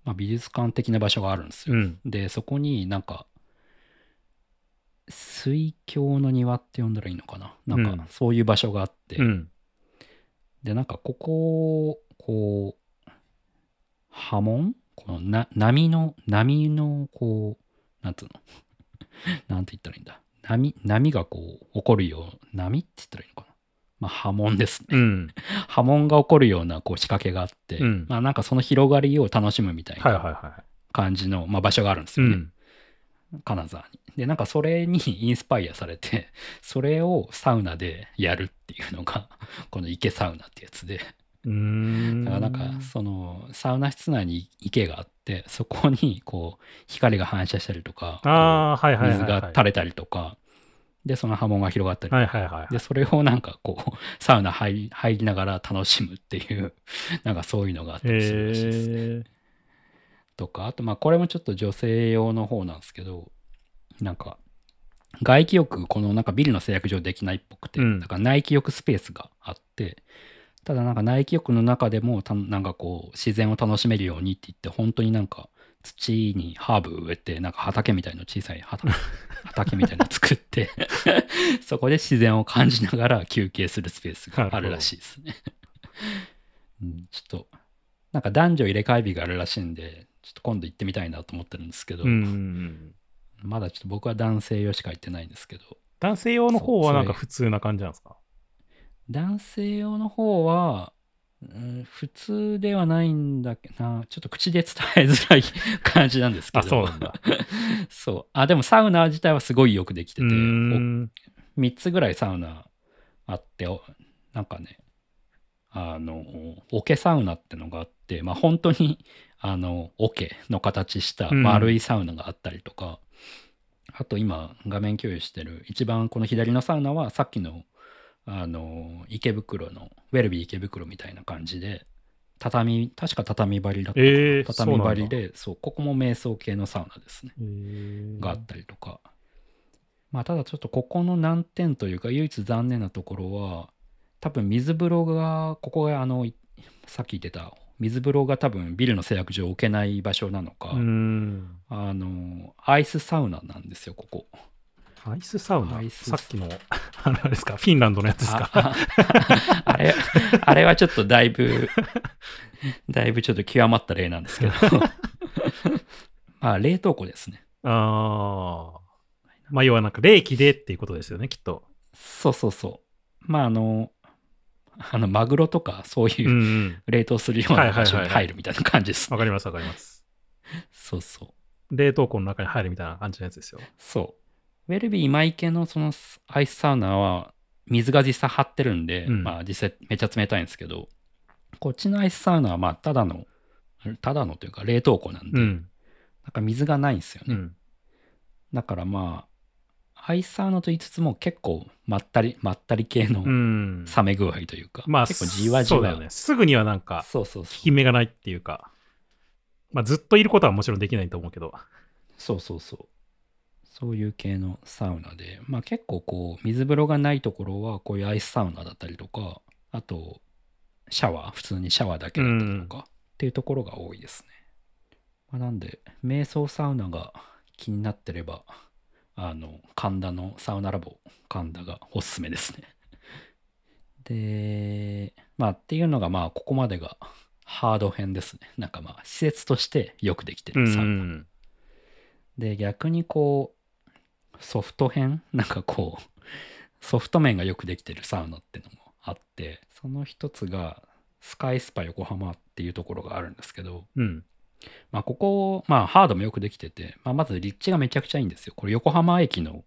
まあ、美術館的な場所があるんですよ。うん。で、そこになんか、水郷の庭って呼んだらいいのかな。なんうんか、そういう場所があって、うん。で、なんか、ここ、こう、波紋このな波の、波の、こう、なんつうの？なんて言ったらいいんだ？波、波がこう、起こるよう、波って言ったらいいのかな？まあ、波紋ですね。うん。波紋が起こるようなこう仕掛けがあって、うんまあなんかその広がりを楽しむみたいはいな感じの、まあ、場所があるんですよね。ん。金沢に。で、なんかそれに インスパイアされて、それをサウナでやるっていうのが、この池サウナってやつで、うーん。だからなんかそのサウナ室内に池があって、そこにこう光が反射したりとか。水が垂れたりとか、で、その波紋が広がったりとかはいはいはい。で、それをなんかこう、サウナ入り入りながら楽しむっていう、なんかそういうのがあったりするらしいです。へえ。とか、あとまあこれもちょっと女性用の方なんですけど、なんか、外気浴、このなんかビルの制約上できないっぽくて、うんだから内気浴スペースがあって、ただなんか内気浴の中でもたなんかこう自然を楽しめるようにって言って、本当になんか土にハーブ植えて、なんか畑みたいの小さい畑畑みたいなの作って、そこで自然を感じながら休憩するスペースがあるらしいですね。うん、ちょっと、なんか男女入れ替え日があるらしいんで、ちょっと今度行ってみたいなと思ってるんですけど、うん。まだちょっと僕は男性用しか行ってないんですけど、男性用の方はなんか普通な感じなんですか？男性用の方は、うん普通ではないんだけどな、ちょっと口で伝えづらい感じなんですけど。あ、そうなんだ。そう。あ、でもサウナ自体はすごいよくできてうて、ーん。3つぐらいサウナあって、おなんかね、あの、桶サウナってのがあって、まあ本当に、あの、桶の形した丸いサウナがあったりとか、あと今画面共有してる一番この左のサウナはさっきの、あの、池袋の、ウェルビー池袋みたいな感じで、畳、確か畳張りだったかな、えー畳張りで、そう、ここも瞑想系のサウナですね。へーがあったりとか。まあただちょっとここの難点というか唯一残念なところは多分水風呂がここがあのいさっき言ってた水風呂が多分ビルの制約上置けない場所なのか。あのアイスサウナなんですよここ。アイスサウナ？さっきの、あれですか？フィンランドのやつですか？あああれあれはちょっとだいぶ だいぶちょっと極まった例なんですけど まあ冷凍庫ですね。ああ。まあ、要はなんか冷気でっていうことですよね、きっと。そうそうそう。まああのあのマグロとかそういう。冷凍するような場所に入るみたいな感じです。わかりますわかります。そうそう。冷凍庫の中に入るみたいな感じのやつですよ。そう。ウェルビー今池のそのアイスサウナは水が実際張ってるんで、うんまあ実際めっちゃ冷たいんですけど、こっちのアイスサウナはまあただの、ただのというか冷凍庫なんで、うん。なんか水がないんですよね。うん。だからまあ、アイスサウナと言いつつも結構まったり、まったり系のうん。冷め具合というか、まあ、結構じわじわ。ね。すぐにはなんか、そうそう効そう。き目がないっていうか、まあ、ずっといることはもちろんできないと思うけど。そうそうそう。そういう系のサウナで、まあ結構こう、水風呂がないところは、こういうアイスサウナだったりとか、あと、シャワー、普通にシャワーだけだったりとか、っていうところが多いですね。まあ、なんで、瞑想サウナが気になってれば、あの、神田のサウナラボ、神田がおすすめですね。で、まあっていうのが、まあここまでがハード編ですね。なんかまあ施設としてよくできてうんうるサウナ。ん。で、逆にこう、ソフト編？なんかこう、ソフト面がよくできてるサウナってのもあって、その一つが、スカイスパ横浜っていうところがあるんですけど、うん。まあここ、まあハードもよくできてて、まあまず立地がめちゃくちゃいいんですよ。これ横浜駅の、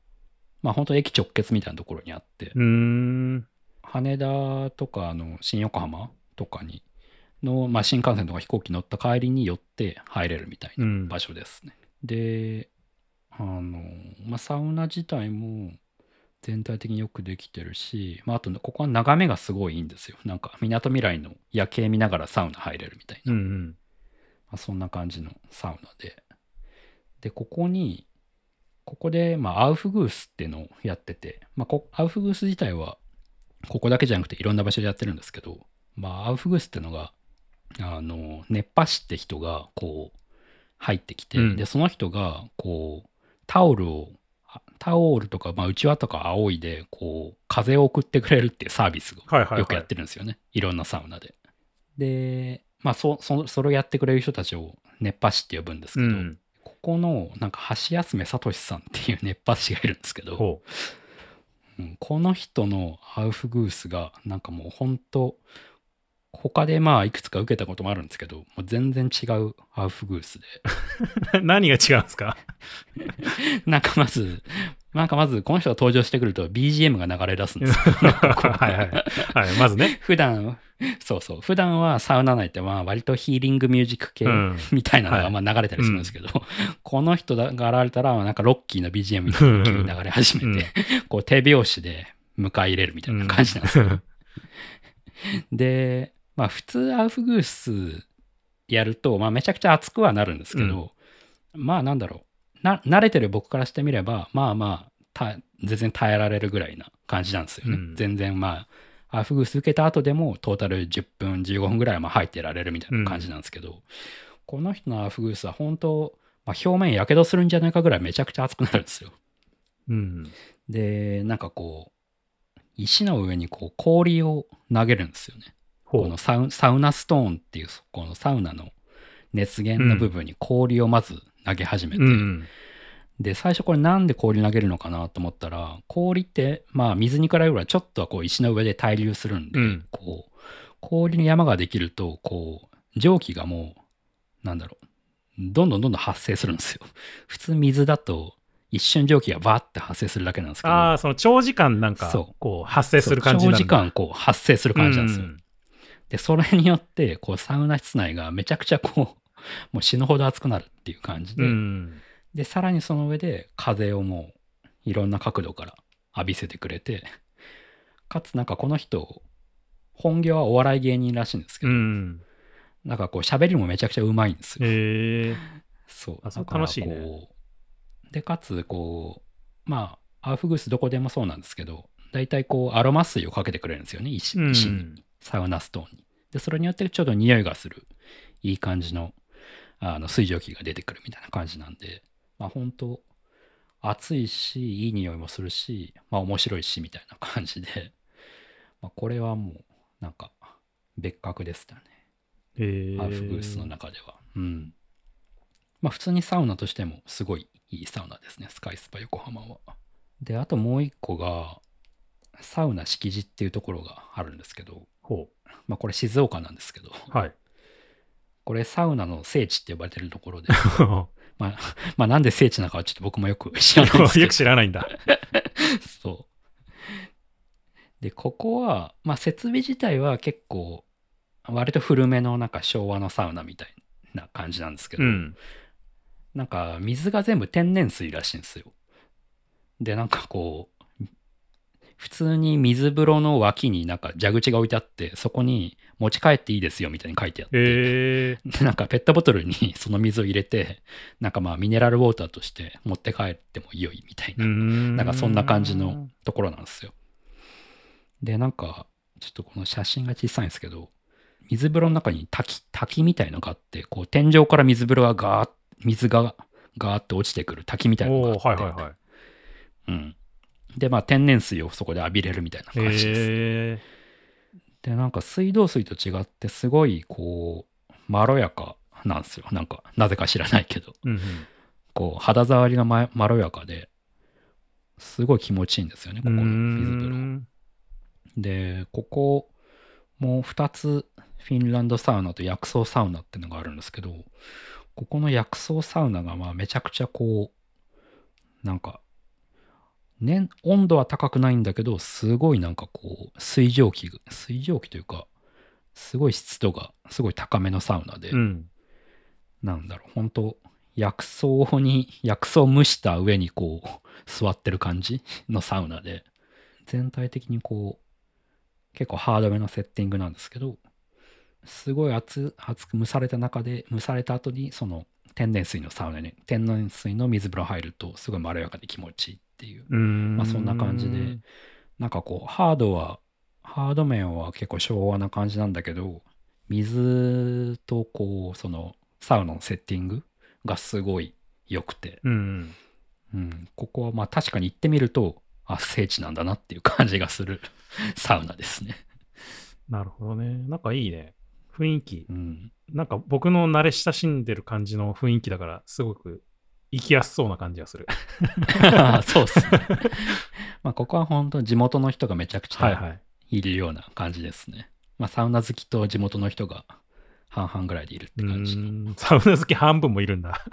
まあ本当駅直結みたいなところにあって。羽田とかあの新横浜とかに、の、まあ新幹線とか飛行機乗った帰りに寄って入れるみたいなうん。場所ですね。で、あの、まあ、サウナ自体も全体的によくできてるし、まあ、あとね、ここは眺めがすごいいいんですよ。なんか、みなとみらいの夜景見ながらサウナ入れるみたいな、うんうん。まあ、そんな感じのサウナで。で、ここに、ここで、まあ、アウフグースっていうのをやってて、まあこ、アウフグース自体は、ここだけじゃなくていろんな場所でやってるんですけど、まあ、アウフグースっていうのが、あの、熱波師って人が、こう、入ってきて、うんで、その人が、こう、タオルを、あタオルとか、まあ、うちわとか仰いで、こう、風を送ってくれるっていうサービスを。よくやってるんですよね。いろんなサウナで。で、まあそ、そそれをやってくれる人たちを熱波師って呼ぶんですけど、うん。ここの、なんか、橋休め聡さんっていう熱波師がいるんですけど、ほうんこの人のアウフグースが、なんかもう本当他でまあいくつか受けたこともあるんですけど、もう全然違うアウフグースで。う。何が違うんですか？なんかまず、なんかまずこの人が登場してくると BGM が流れ出すんですよ。はいはい。はい、まずね。普段、そうそう、普段はサウナ内ってまあ割とヒーリングミュージック系うん。みたいなのはいがまあ流れたりするんですけど、この人が現れたらなんかロッキーの BGM みたいなのが急に流れ始めて、こう手拍子で迎え入れるみたいな感じなんですよ。よ。で、まあ普通アウフグースやると、まあめちゃくちゃ熱くはなるんですけど、まあなんだろうな、慣れてる僕からしてみれば、まあまあた全然耐えられるぐらいな感じなんですよね。うん全然まあ、アウフグース受けた後でもトータル10分、15分ぐらいはまあ入ってられるみたいな感じなんですけど、この人のアウフグースは本当、まあ、表面やけどするんじゃないかぐらいめちゃくちゃ熱くなるんですよ。うん。で、なんかこう、石の上にこう氷を投げるんですよね。この。サウサウナストーンっていうこのサウナの熱源の部分に氷をまず投げ始めて、うん。で最初これなんで氷投げるのかなと思ったら氷ってまあ水に比べればちょっとはこう石の上で対流するんで、うん。こう氷の山ができるとこう蒸気がもうなんだろうどんどんどんどん発生するんですよ。普通水だと一瞬蒸気がバーって発生するだけなんですけど。ああ、その長時間なんかこう、発生する感じ長時間こう発生する感じなんですよ、うんで、それによって、こう、サウナ室内がめちゃくちゃこう、もう死ぬほど熱くなるっていう感じで、うん。で、さらにその上で風をもう、いろんな角度から浴びせてくれて、かつなんかこの人、本業はお笑い芸人らしいんですけうど、ん。なんかこう、喋りもめちゃくちゃうまいんですよ。へえ。そう。あそ楽しいねで、かつ、こう、まあ、アウフグースどこでもそうなんですけど、大体こう、アロマ水をかけてくれるんですよね、石うん石に。サウナストーンに。で、それによってちょっと匂いがする、いい感じの、あの、水蒸気が出てくるみたいな感じなんで、まあ本当暑いし、いい匂いもするし、まあ面白いし、みたいな感じで、まあこれはもう、なんか、別格でしたね。へえ。アウフグースの中では。うん。まあ普通にサウナとしてもすごいいいサウナですね、スカイスパ横浜は。で、あともう一個が、サウナ敷地っていうところがあるんですけど、ほまあこれ静岡なんですけど、う。はい。これサウナの聖地って呼ばれてるところで、まあ、まあなんで聖地なのかはちょっと僕もよく知らないんですけどよく、知らないんだ。そう。で、ここは、まあ設備自体は結構、割と古めのなんか昭和のサウナみたいな感じなんですけど、うん。なんか水が全部天然水らしいんですよ。で、なんかこう、普通に水風呂の脇になんか蛇口が置いてあって、そこに持ち帰っていいですよみたいに書いてあって、へえ。でなんかペットボトルにその水を入れて、なんかまあミネラルウォーターとして持って帰っても良いみたいな、ななんかそんな感じのところなんですよ。で、なんか、ちょっとこの写真が小さいんですけど、水風呂の中に滝、滝みたいのがあって、こう天井から水風呂がガーッ、水がガーッと落ちてくる滝みたいなのがあおって、おはいはいはい。うん。で、まあ天然水をそこで浴びれるみたいな感じです。へえ。で、なんか水道水と違って、すごいこう、まろやかなんですよ。なんか、なぜか知らないけど。うんうん。こう、肌触りがままろやかで、すごい気持ちいいんですよね、ここの水風呂。呂。で、ここも2つフィンランドサウナと薬草サウナっていうのがあるんですけど、ここの薬草サウナがまあめちゃくちゃこう、なんか、ね、温度は高くないんだけど、すごいなんかこう、水蒸気が、水蒸気というか、すごい湿度がすごい高めのサウナで、うん。なんだろう、本当薬草に、薬草を蒸した上にこう、座ってる感じのサウナで、全体的にこう、結構ハードめのセッティングなんですけど、すごい熱熱く蒸された中で、蒸された後に、その天然水のサウナに、天然水の水風呂入ると、すごいまろやかで気持ちいいっていう。うん。まあそんな感じでなんかこう、ハードは、ハード面は結構昭和な感じなんだけど、水とこう、そのサウナのセッティングがすごい良くて、うん。うん、ここはまあ確かに行ってみると、あ、聖地なんだなっていう感じがする サウナですね。なるほどね。なんかいいね。雰囲気。うん。なんか僕の慣れ親しんでる感じの雰囲気だから、すごく行きやすそうな感じがする。そうっすね。まあここは本当地元の人がめちゃくちゃはいるような感じですね。まあサウナ好きと地元の人が半々ぐらいでいるってう感じ。サウナ好き半分もいるんだ。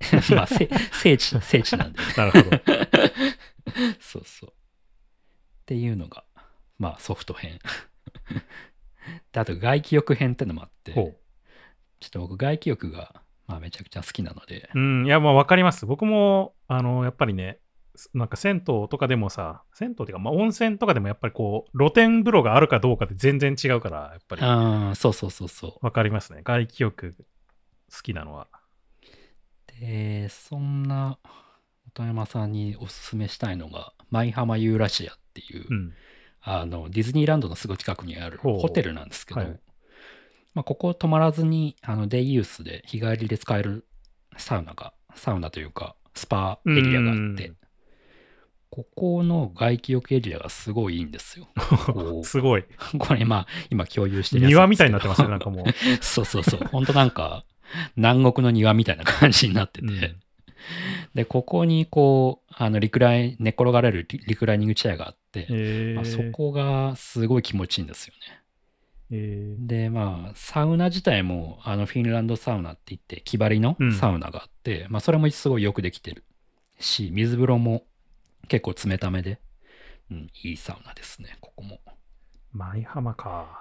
まあ、せ聖地、聖地なんで。なるほど。そうそう。っていうのが、まあ、ソフト編。であと、外気浴編ってのもあって、ちょほっと僕、外気浴が、まあ、めちゃくちゃ好きなので、う。うん。いや、まあわかります。僕も、あの、やっぱりね、なんか銭湯とかでもさ、銭湯っていうか、まあ温泉とかでもやっぱりこう、露天風呂があるかどうかで全然違うから、やっぱりああ、そうそうそうそわかりますね。外気浴好きなのは。う。で、そんな、音山さんにおすすめしたいのが、舞浜ユーラシアっていう、うん。あの、ディズニーランドのすぐ近くにあるホテルなんですけど、はいまあ、ここ泊まらずに、あの、デイユースで日帰りで使えるサウナが、サウナというか、スパエリアがあってうん、ここの外気浴エリアがすごいいいんですよ。こすごい。う これ、まあ、今共有してるやつ庭みたいになってますすね、なんかもう。そうそうそう。本当なんか、南国の庭みたいな感じになってて、うんで、ここにこう、あの、リクライ、寝っ転がれるリリクライニングチェアがあって、えまあ、そこがすごい気持ちいいんですよね。えーで、まあ、サウナ自体も、あの、フィンランドサウナって言って、木張りのうんサウナがあって、まあ、それもすごいよくできてるし、水風呂も結構冷ためで、うん、いいサウナですね、ここも。舞浜か。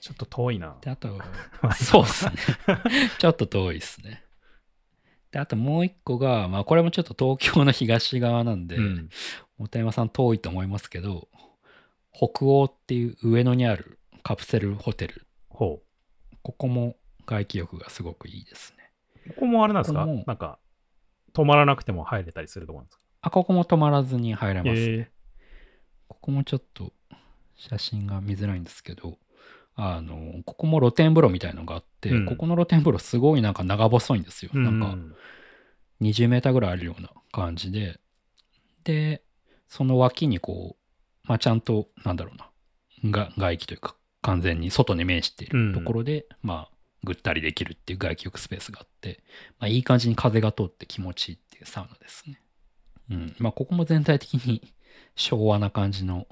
ちょっと遠いな。で、あと、そうっすね。ちょっと遠いですね。で、あともう一個が、まあ、これもちょっと東京の東側なんで、うん本山さん遠いと思いますけど、北欧っていう上野にあるカプセルホテル、ほここも外気浴がすごくいいですね。う。ここもあれなんですか？なんか、止まらなくても入れたりすると思うんですか？あ、ここも止まらずに入れます。えここもちょっと写真が見づらいんですけど、あの、ここも露天風呂みたいのがあって、うんここの露天風呂すごいなんか長細いんですよ。ーなんかうん20メーターぐらいあるような感じで、で、その脇にこう、まあちゃんと、なんだろうな、が外気というか、完全に外に面しているところで、まあ、ぐったりできるっていう外気浴スペースがあって、まあいい感じに風が通って気持ちいいっていうサウナですね。うん。まあここも全体的に昭和な感じの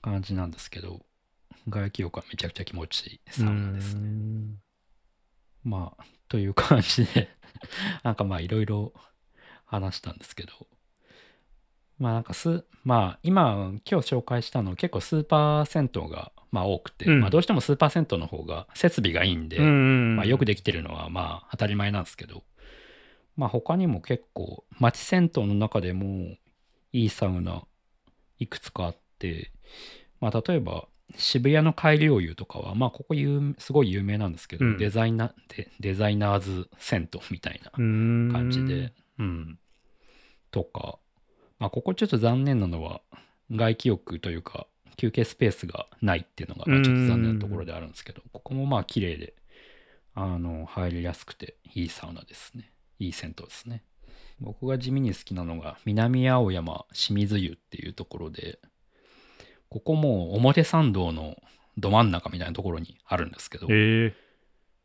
感じなんですけど、外気浴はめちゃくちゃ気持ちいいサウナですね。うんまあ、という感じで、なんかまあいろいろ話したんですけど、まあなんかす、まあ今、今日紹介したの結構スーパー銭湯がまあ多くて、うん。まあどうしてもスーパー銭湯の方が設備がいいんで、よくできてるのはまあ当たり前なんですけど、まあ他にも結構街銭湯の中でもいいサウナいくつかあって、まあ例えば渋谷の改良湯とかは、まあここ有すごい有名なんですけど、うん。デザイナデデザイナーズ銭湯みたいな感じで、うん。とか、まあ、ここちょっと残念なのは、外気浴というか、休憩スペースがないっていうのが、まあちょっと残念なところであるんですけど、ここもまあ綺麗で、あの、入りやすくていいサウナですね。いい銭湯ですね。僕が地味に好きなのが、南青山清水湯っていうところで、ここも表参道のど真ん中みたいなところにあるんですけど、え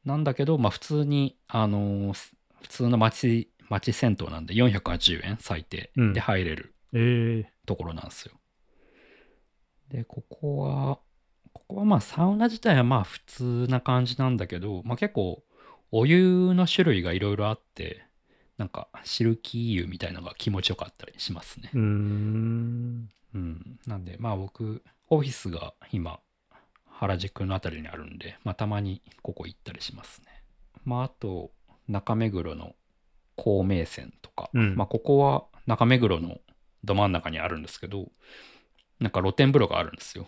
なんだけど、まあ普通に、あのーす普通の町、町銭湯なんで480円最低うんで入れるところなんですよ。で、ここは、ここはまあサウナ自体はまあ普通な感じなんだけど、まあ結構お湯の種類がいろいろあって、なんかシルキー湯みたいなのが気持ちよかったりしますねー、。うーん。うん。なんでまあ僕、オフィスが今、原宿のあたりにあるんで、まあたまにここ行ったりしますね。まああと、中目黒の孔明線とか、うんまあここは中目黒のど真ん中にあるんですけど、なんか露天風呂があるんですよ。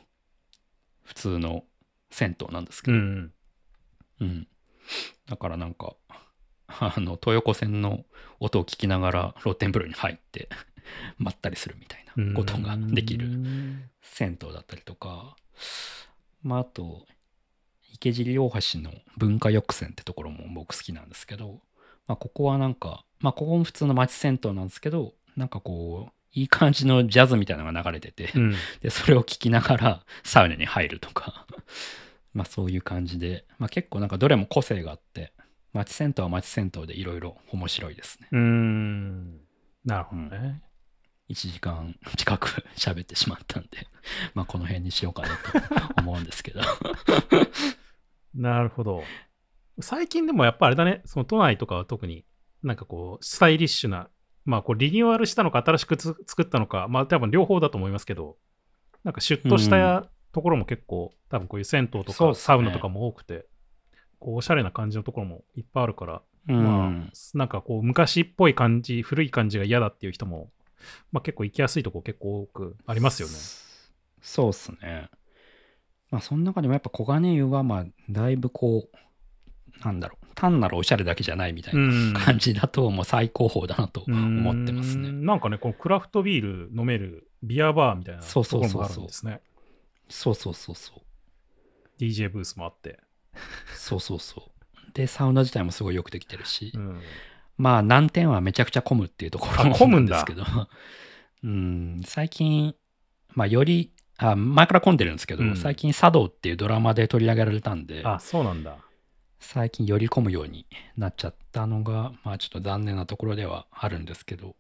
普通の銭湯なんですけど。うん。うん。だからなんか、あの、東横線の音を聞きながら露天風呂に入って、まったりするみたいなことができるうん銭湯だったりとか、まあ、あと、池尻大橋の文化浴船ってところも僕好きなんですけど、まあ、ここはなんか、まあ、ここも普通の町銭湯なんですけど、なんかこう、いい感じのジャズみたいなのが流れてて、うん。で、それを聞きながらサウナに入るとか、まあそういう感じで、まあ結構なんかどれも個性があって、町銭湯は町銭湯でいろいろ面白いですね。うーん。なるほどね。1時間近く 喋ってしまったんで、まあこの辺にしようかなと思うんですけど。なるほど。最近でもやっぱあれだね、その都内とかは特になんかこう、スタイリッシュな、まあこうリニューアルしたのか新しくつ作ったのか、まあ多分両方だと思いますけど、なんかシュッとしたところも結構、多分こういう銭湯とかサウナとかも多くて、こうおしゃれな感じのところもいっぱいあるから、うんまあなんかこう昔っぽい感じ、古い感じが嫌だっていう人も、まあ結構行きやすいとこ結構多くありますよね。そうっすね。まあその中でもやっぱ黄金湯はまあだいぶこう、なんだろう、単なるおしゃれだけじゃないみたいな感じだともう最高峰だなと思ってますね。んなんかね、このクラフトビール飲めるビアバーみたいなとそうころもそうそうそうあるんですね。そうそうそうそう。DJ ブースもあって。そうそうそう。で、サウナ自体もすごいよくできてるし、うんまあ難点はめちゃくちゃ混むっていうところあ混むなんですけど、うん、最近、まあより、あ前から混んでるんですけど、うん最近茶道っていうドラマで取り上げられたんで、あ、そうなんだ。最近より混むようになっちゃったのが、まあちょっと残念なところではあるんですけど、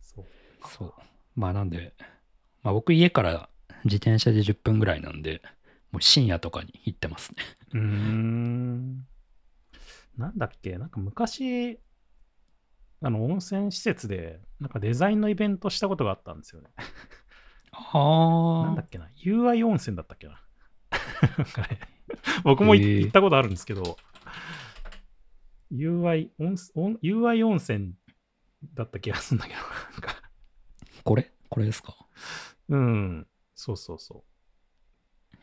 そうそう。まあなんで、まあ僕家から自転車で10分ぐらいなんで、もう深夜とかに行ってますね。うーん。なんだっけ、なんか昔、あの温泉施設で、なんかデザインのイベントしたことがあったんですよね。あなんだっけな、UI 温泉だったっけな？僕も行ったことあるんですけど、UI 温温 UI 温泉だった気がするんだけど、なんか。これ？これですか？うん、そうそうそ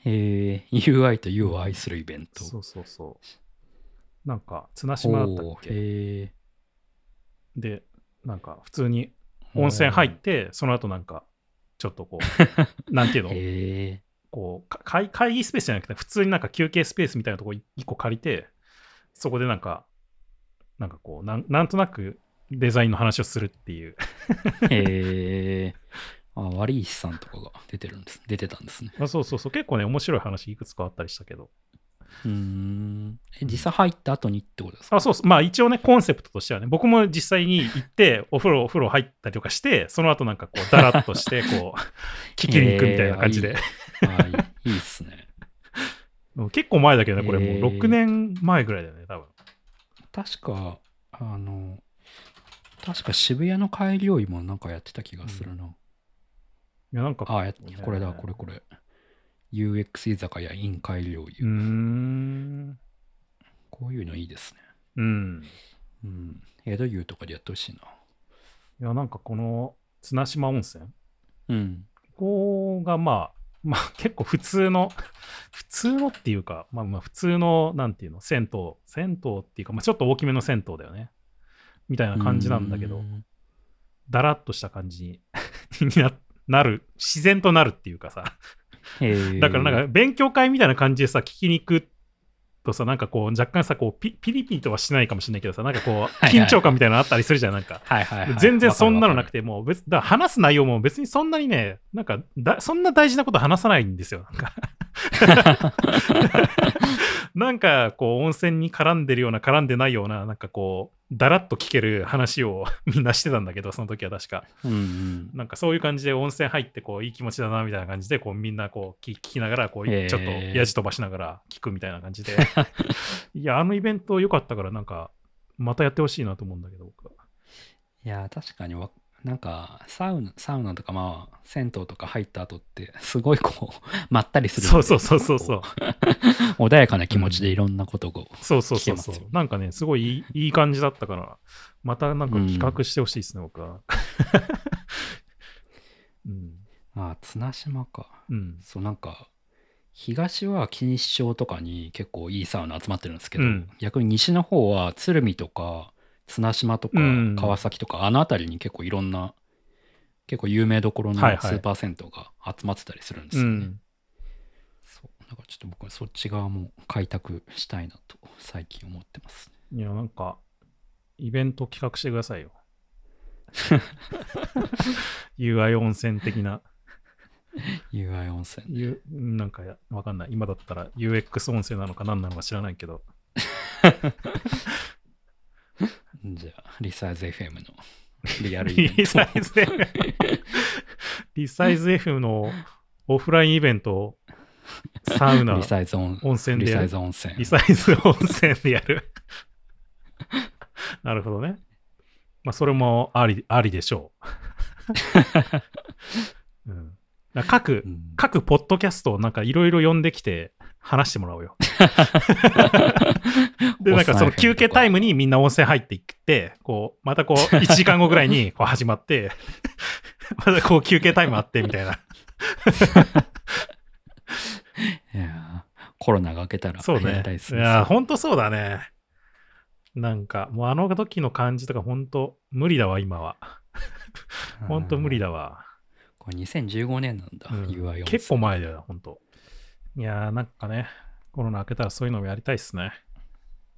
えー、UI と U を愛するイベンう。ト。そうそうそう。なんか、綱島だったっけ？へで、なんか普通に温泉入って、その後なんか、ちょっとこう、なんていうの？こうか会会議スペースじゃなくて、普通になんか休憩スペースみたいなとこ一個借りて、そこでなんか、なんかこうなん、なんとなくデザインの話をするっていう。ーへーあ、割石さんとかが出てるんです。出てたんですね。あそうそうそう、結構ね、面白い話いくつかあったりしたけど。うーん。え、実際入った後にってことですか？あそうそう、まあ一応ね、コンセプトとしてはね、僕も実際に行って、お風呂、お風呂入ったりとかして、その後なんかこう、だらっとして、こう、聞きに行くみたいな感じで。えーあいいあいいっすね。結構前だけどね、これもうへー6年前ぐらいだよね、多分。確か、あの、確か渋谷の帰り追いもなんかやってた気がするな。いや、なんか、あやこれだ、これこれ。UX 居酒屋 in 改良うー湯。ん。こういうのいいですね。うん。うん。江戸湯とかでやってほしいな。いや、なんかこの綱島温泉、うん。ここがまあ、まあ 結構普通の、普通のっていうか、まあまあ普通の、なんていうの、銭湯、銭湯っていうか、まあちょっと大きめの銭湯だよね。みたいな感じなんだけど、うん。だらっとした感じに ななる、自然となるっていうかさ、だからなんか勉強会みたいな感じでさ、聞きに行くとさ、なんかこう若干さ、こうピピリピリとはしないかもしれないけどさ、なんかこう緊張感みたいなのあったりするじゃん、なんか。はいはいはい、全然そんなのなくて。て、もう別、だ話す内容も別にそんなにね、なんかだ、そんな大事なこと話さないんですよ。なんか なんかこう温泉に絡んでるような絡んでないようななんかこうだらっと聞ける話を みんなしてたんだけどその時は確か。うんうん。なんかそういう感じで温泉入ってこういい気持ちだなみたいな感じでこうみんなこう聞聞きながらこうちょっとやじ飛ばしながら聞くみたいな感じで。いやあのイベント良かったからなんかまたやってほしいなと思うんだけど僕は。いや、確かにわ、なんか、サウナ、サウナとかまあ、銭湯とか入った後って、すごいこう、まったりする。そうそうそうそうそう。穏やかな気持ちでいろんなことを、そうそうそうそう。聞けますよ。なんかねすごいいいいい感じだったからまたなんか企画してほしいですね、僕は。うん。まあ、綱島か。うん。そう、なんか、東は錦糸町とかに結構いいサウナ集まってるんですけど、うん。逆に西の方は鶴見とか綱島とかうん。川崎とか、あの辺りに結構いろんな結構有名どころのスはいはい。ーパー銭湯が集まってたりするんですよね。うん。そう。だからちょっと僕はそっち側も開拓したいなと最近思ってます。いやなんかイベント企画してくださいよ。UI 温泉的な。UI 温泉。U なんかやわかんない。今だったら UX 温泉なのか何なのか知らないけど じゃあ、リサイズ FM のリアルイベント。リサイズ FM リサイズ FM のオフラインイベントサウナ。リサイズ温温泉リサでやるイズ温泉。リ。サイズ温泉でやる。なるほどね。まあそれもありありでしょう、うん、各うん。各ポッドキャストをなんかいろいろ呼んできて話してもらおうよ。で、なんかその休憩タイムにみんな温泉入っていって、こう、またこう、1時間後ぐらいにこう始まって、またこう休憩タイムあってみたいな。いやーコロナが明けたらそうねいや、ほんとそうだね。なんか、もうあの時の感じとかほんと無理だわ、今は。ほんと無理だ。だわ。これ2015年なんだ、うん UI。結構前だよ、ほんと。いやー、なんかね、コロナ明けたらそういうのもやりたいっすね。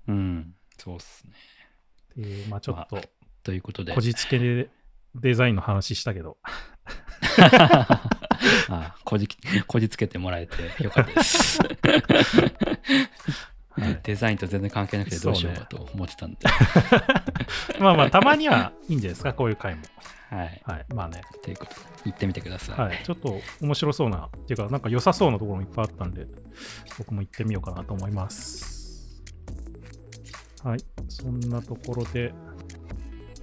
うん、そうっすね。っていう、まあちょっと、ということで。こじつけでデザインの話したけど。あこじこじつけてもらえてよかったです。はいデザインと全然関係なくてどうしようかと思ってたんで。まあまあ、たまにはいいんじゃないですか、こういう回も。はい。はい。まあね。ということで、行ってみてください。はい。ちょっと面白そうな、っていうか、なんか良さそうなところもいっぱいあったんで、僕も行ってみようかなと思います。はい。そんなところで、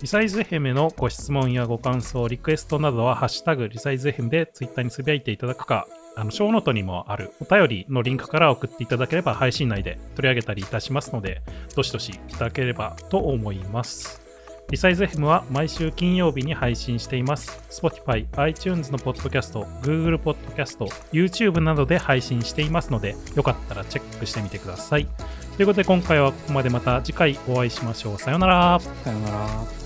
リサイズ FM のご質問やご感想、リクエストなどは、ハッシュタグリサイズ FM でツイッターにつぶやいていただくか、あの、ショーノートにもあるお便りのリンクから送っていただければ配信内で取り上げたりいたしますので、どしどしいただければと思います。リサイズ FM は毎週金曜日に配信しています。Spotify、iTunes のポッドキャスト、Google ポッドキャスト、YouTube などで配信していますので、よかったらチェックしてみてください。ということで今回はここまでまた次回お会いしましょう。さようなら。さよなら。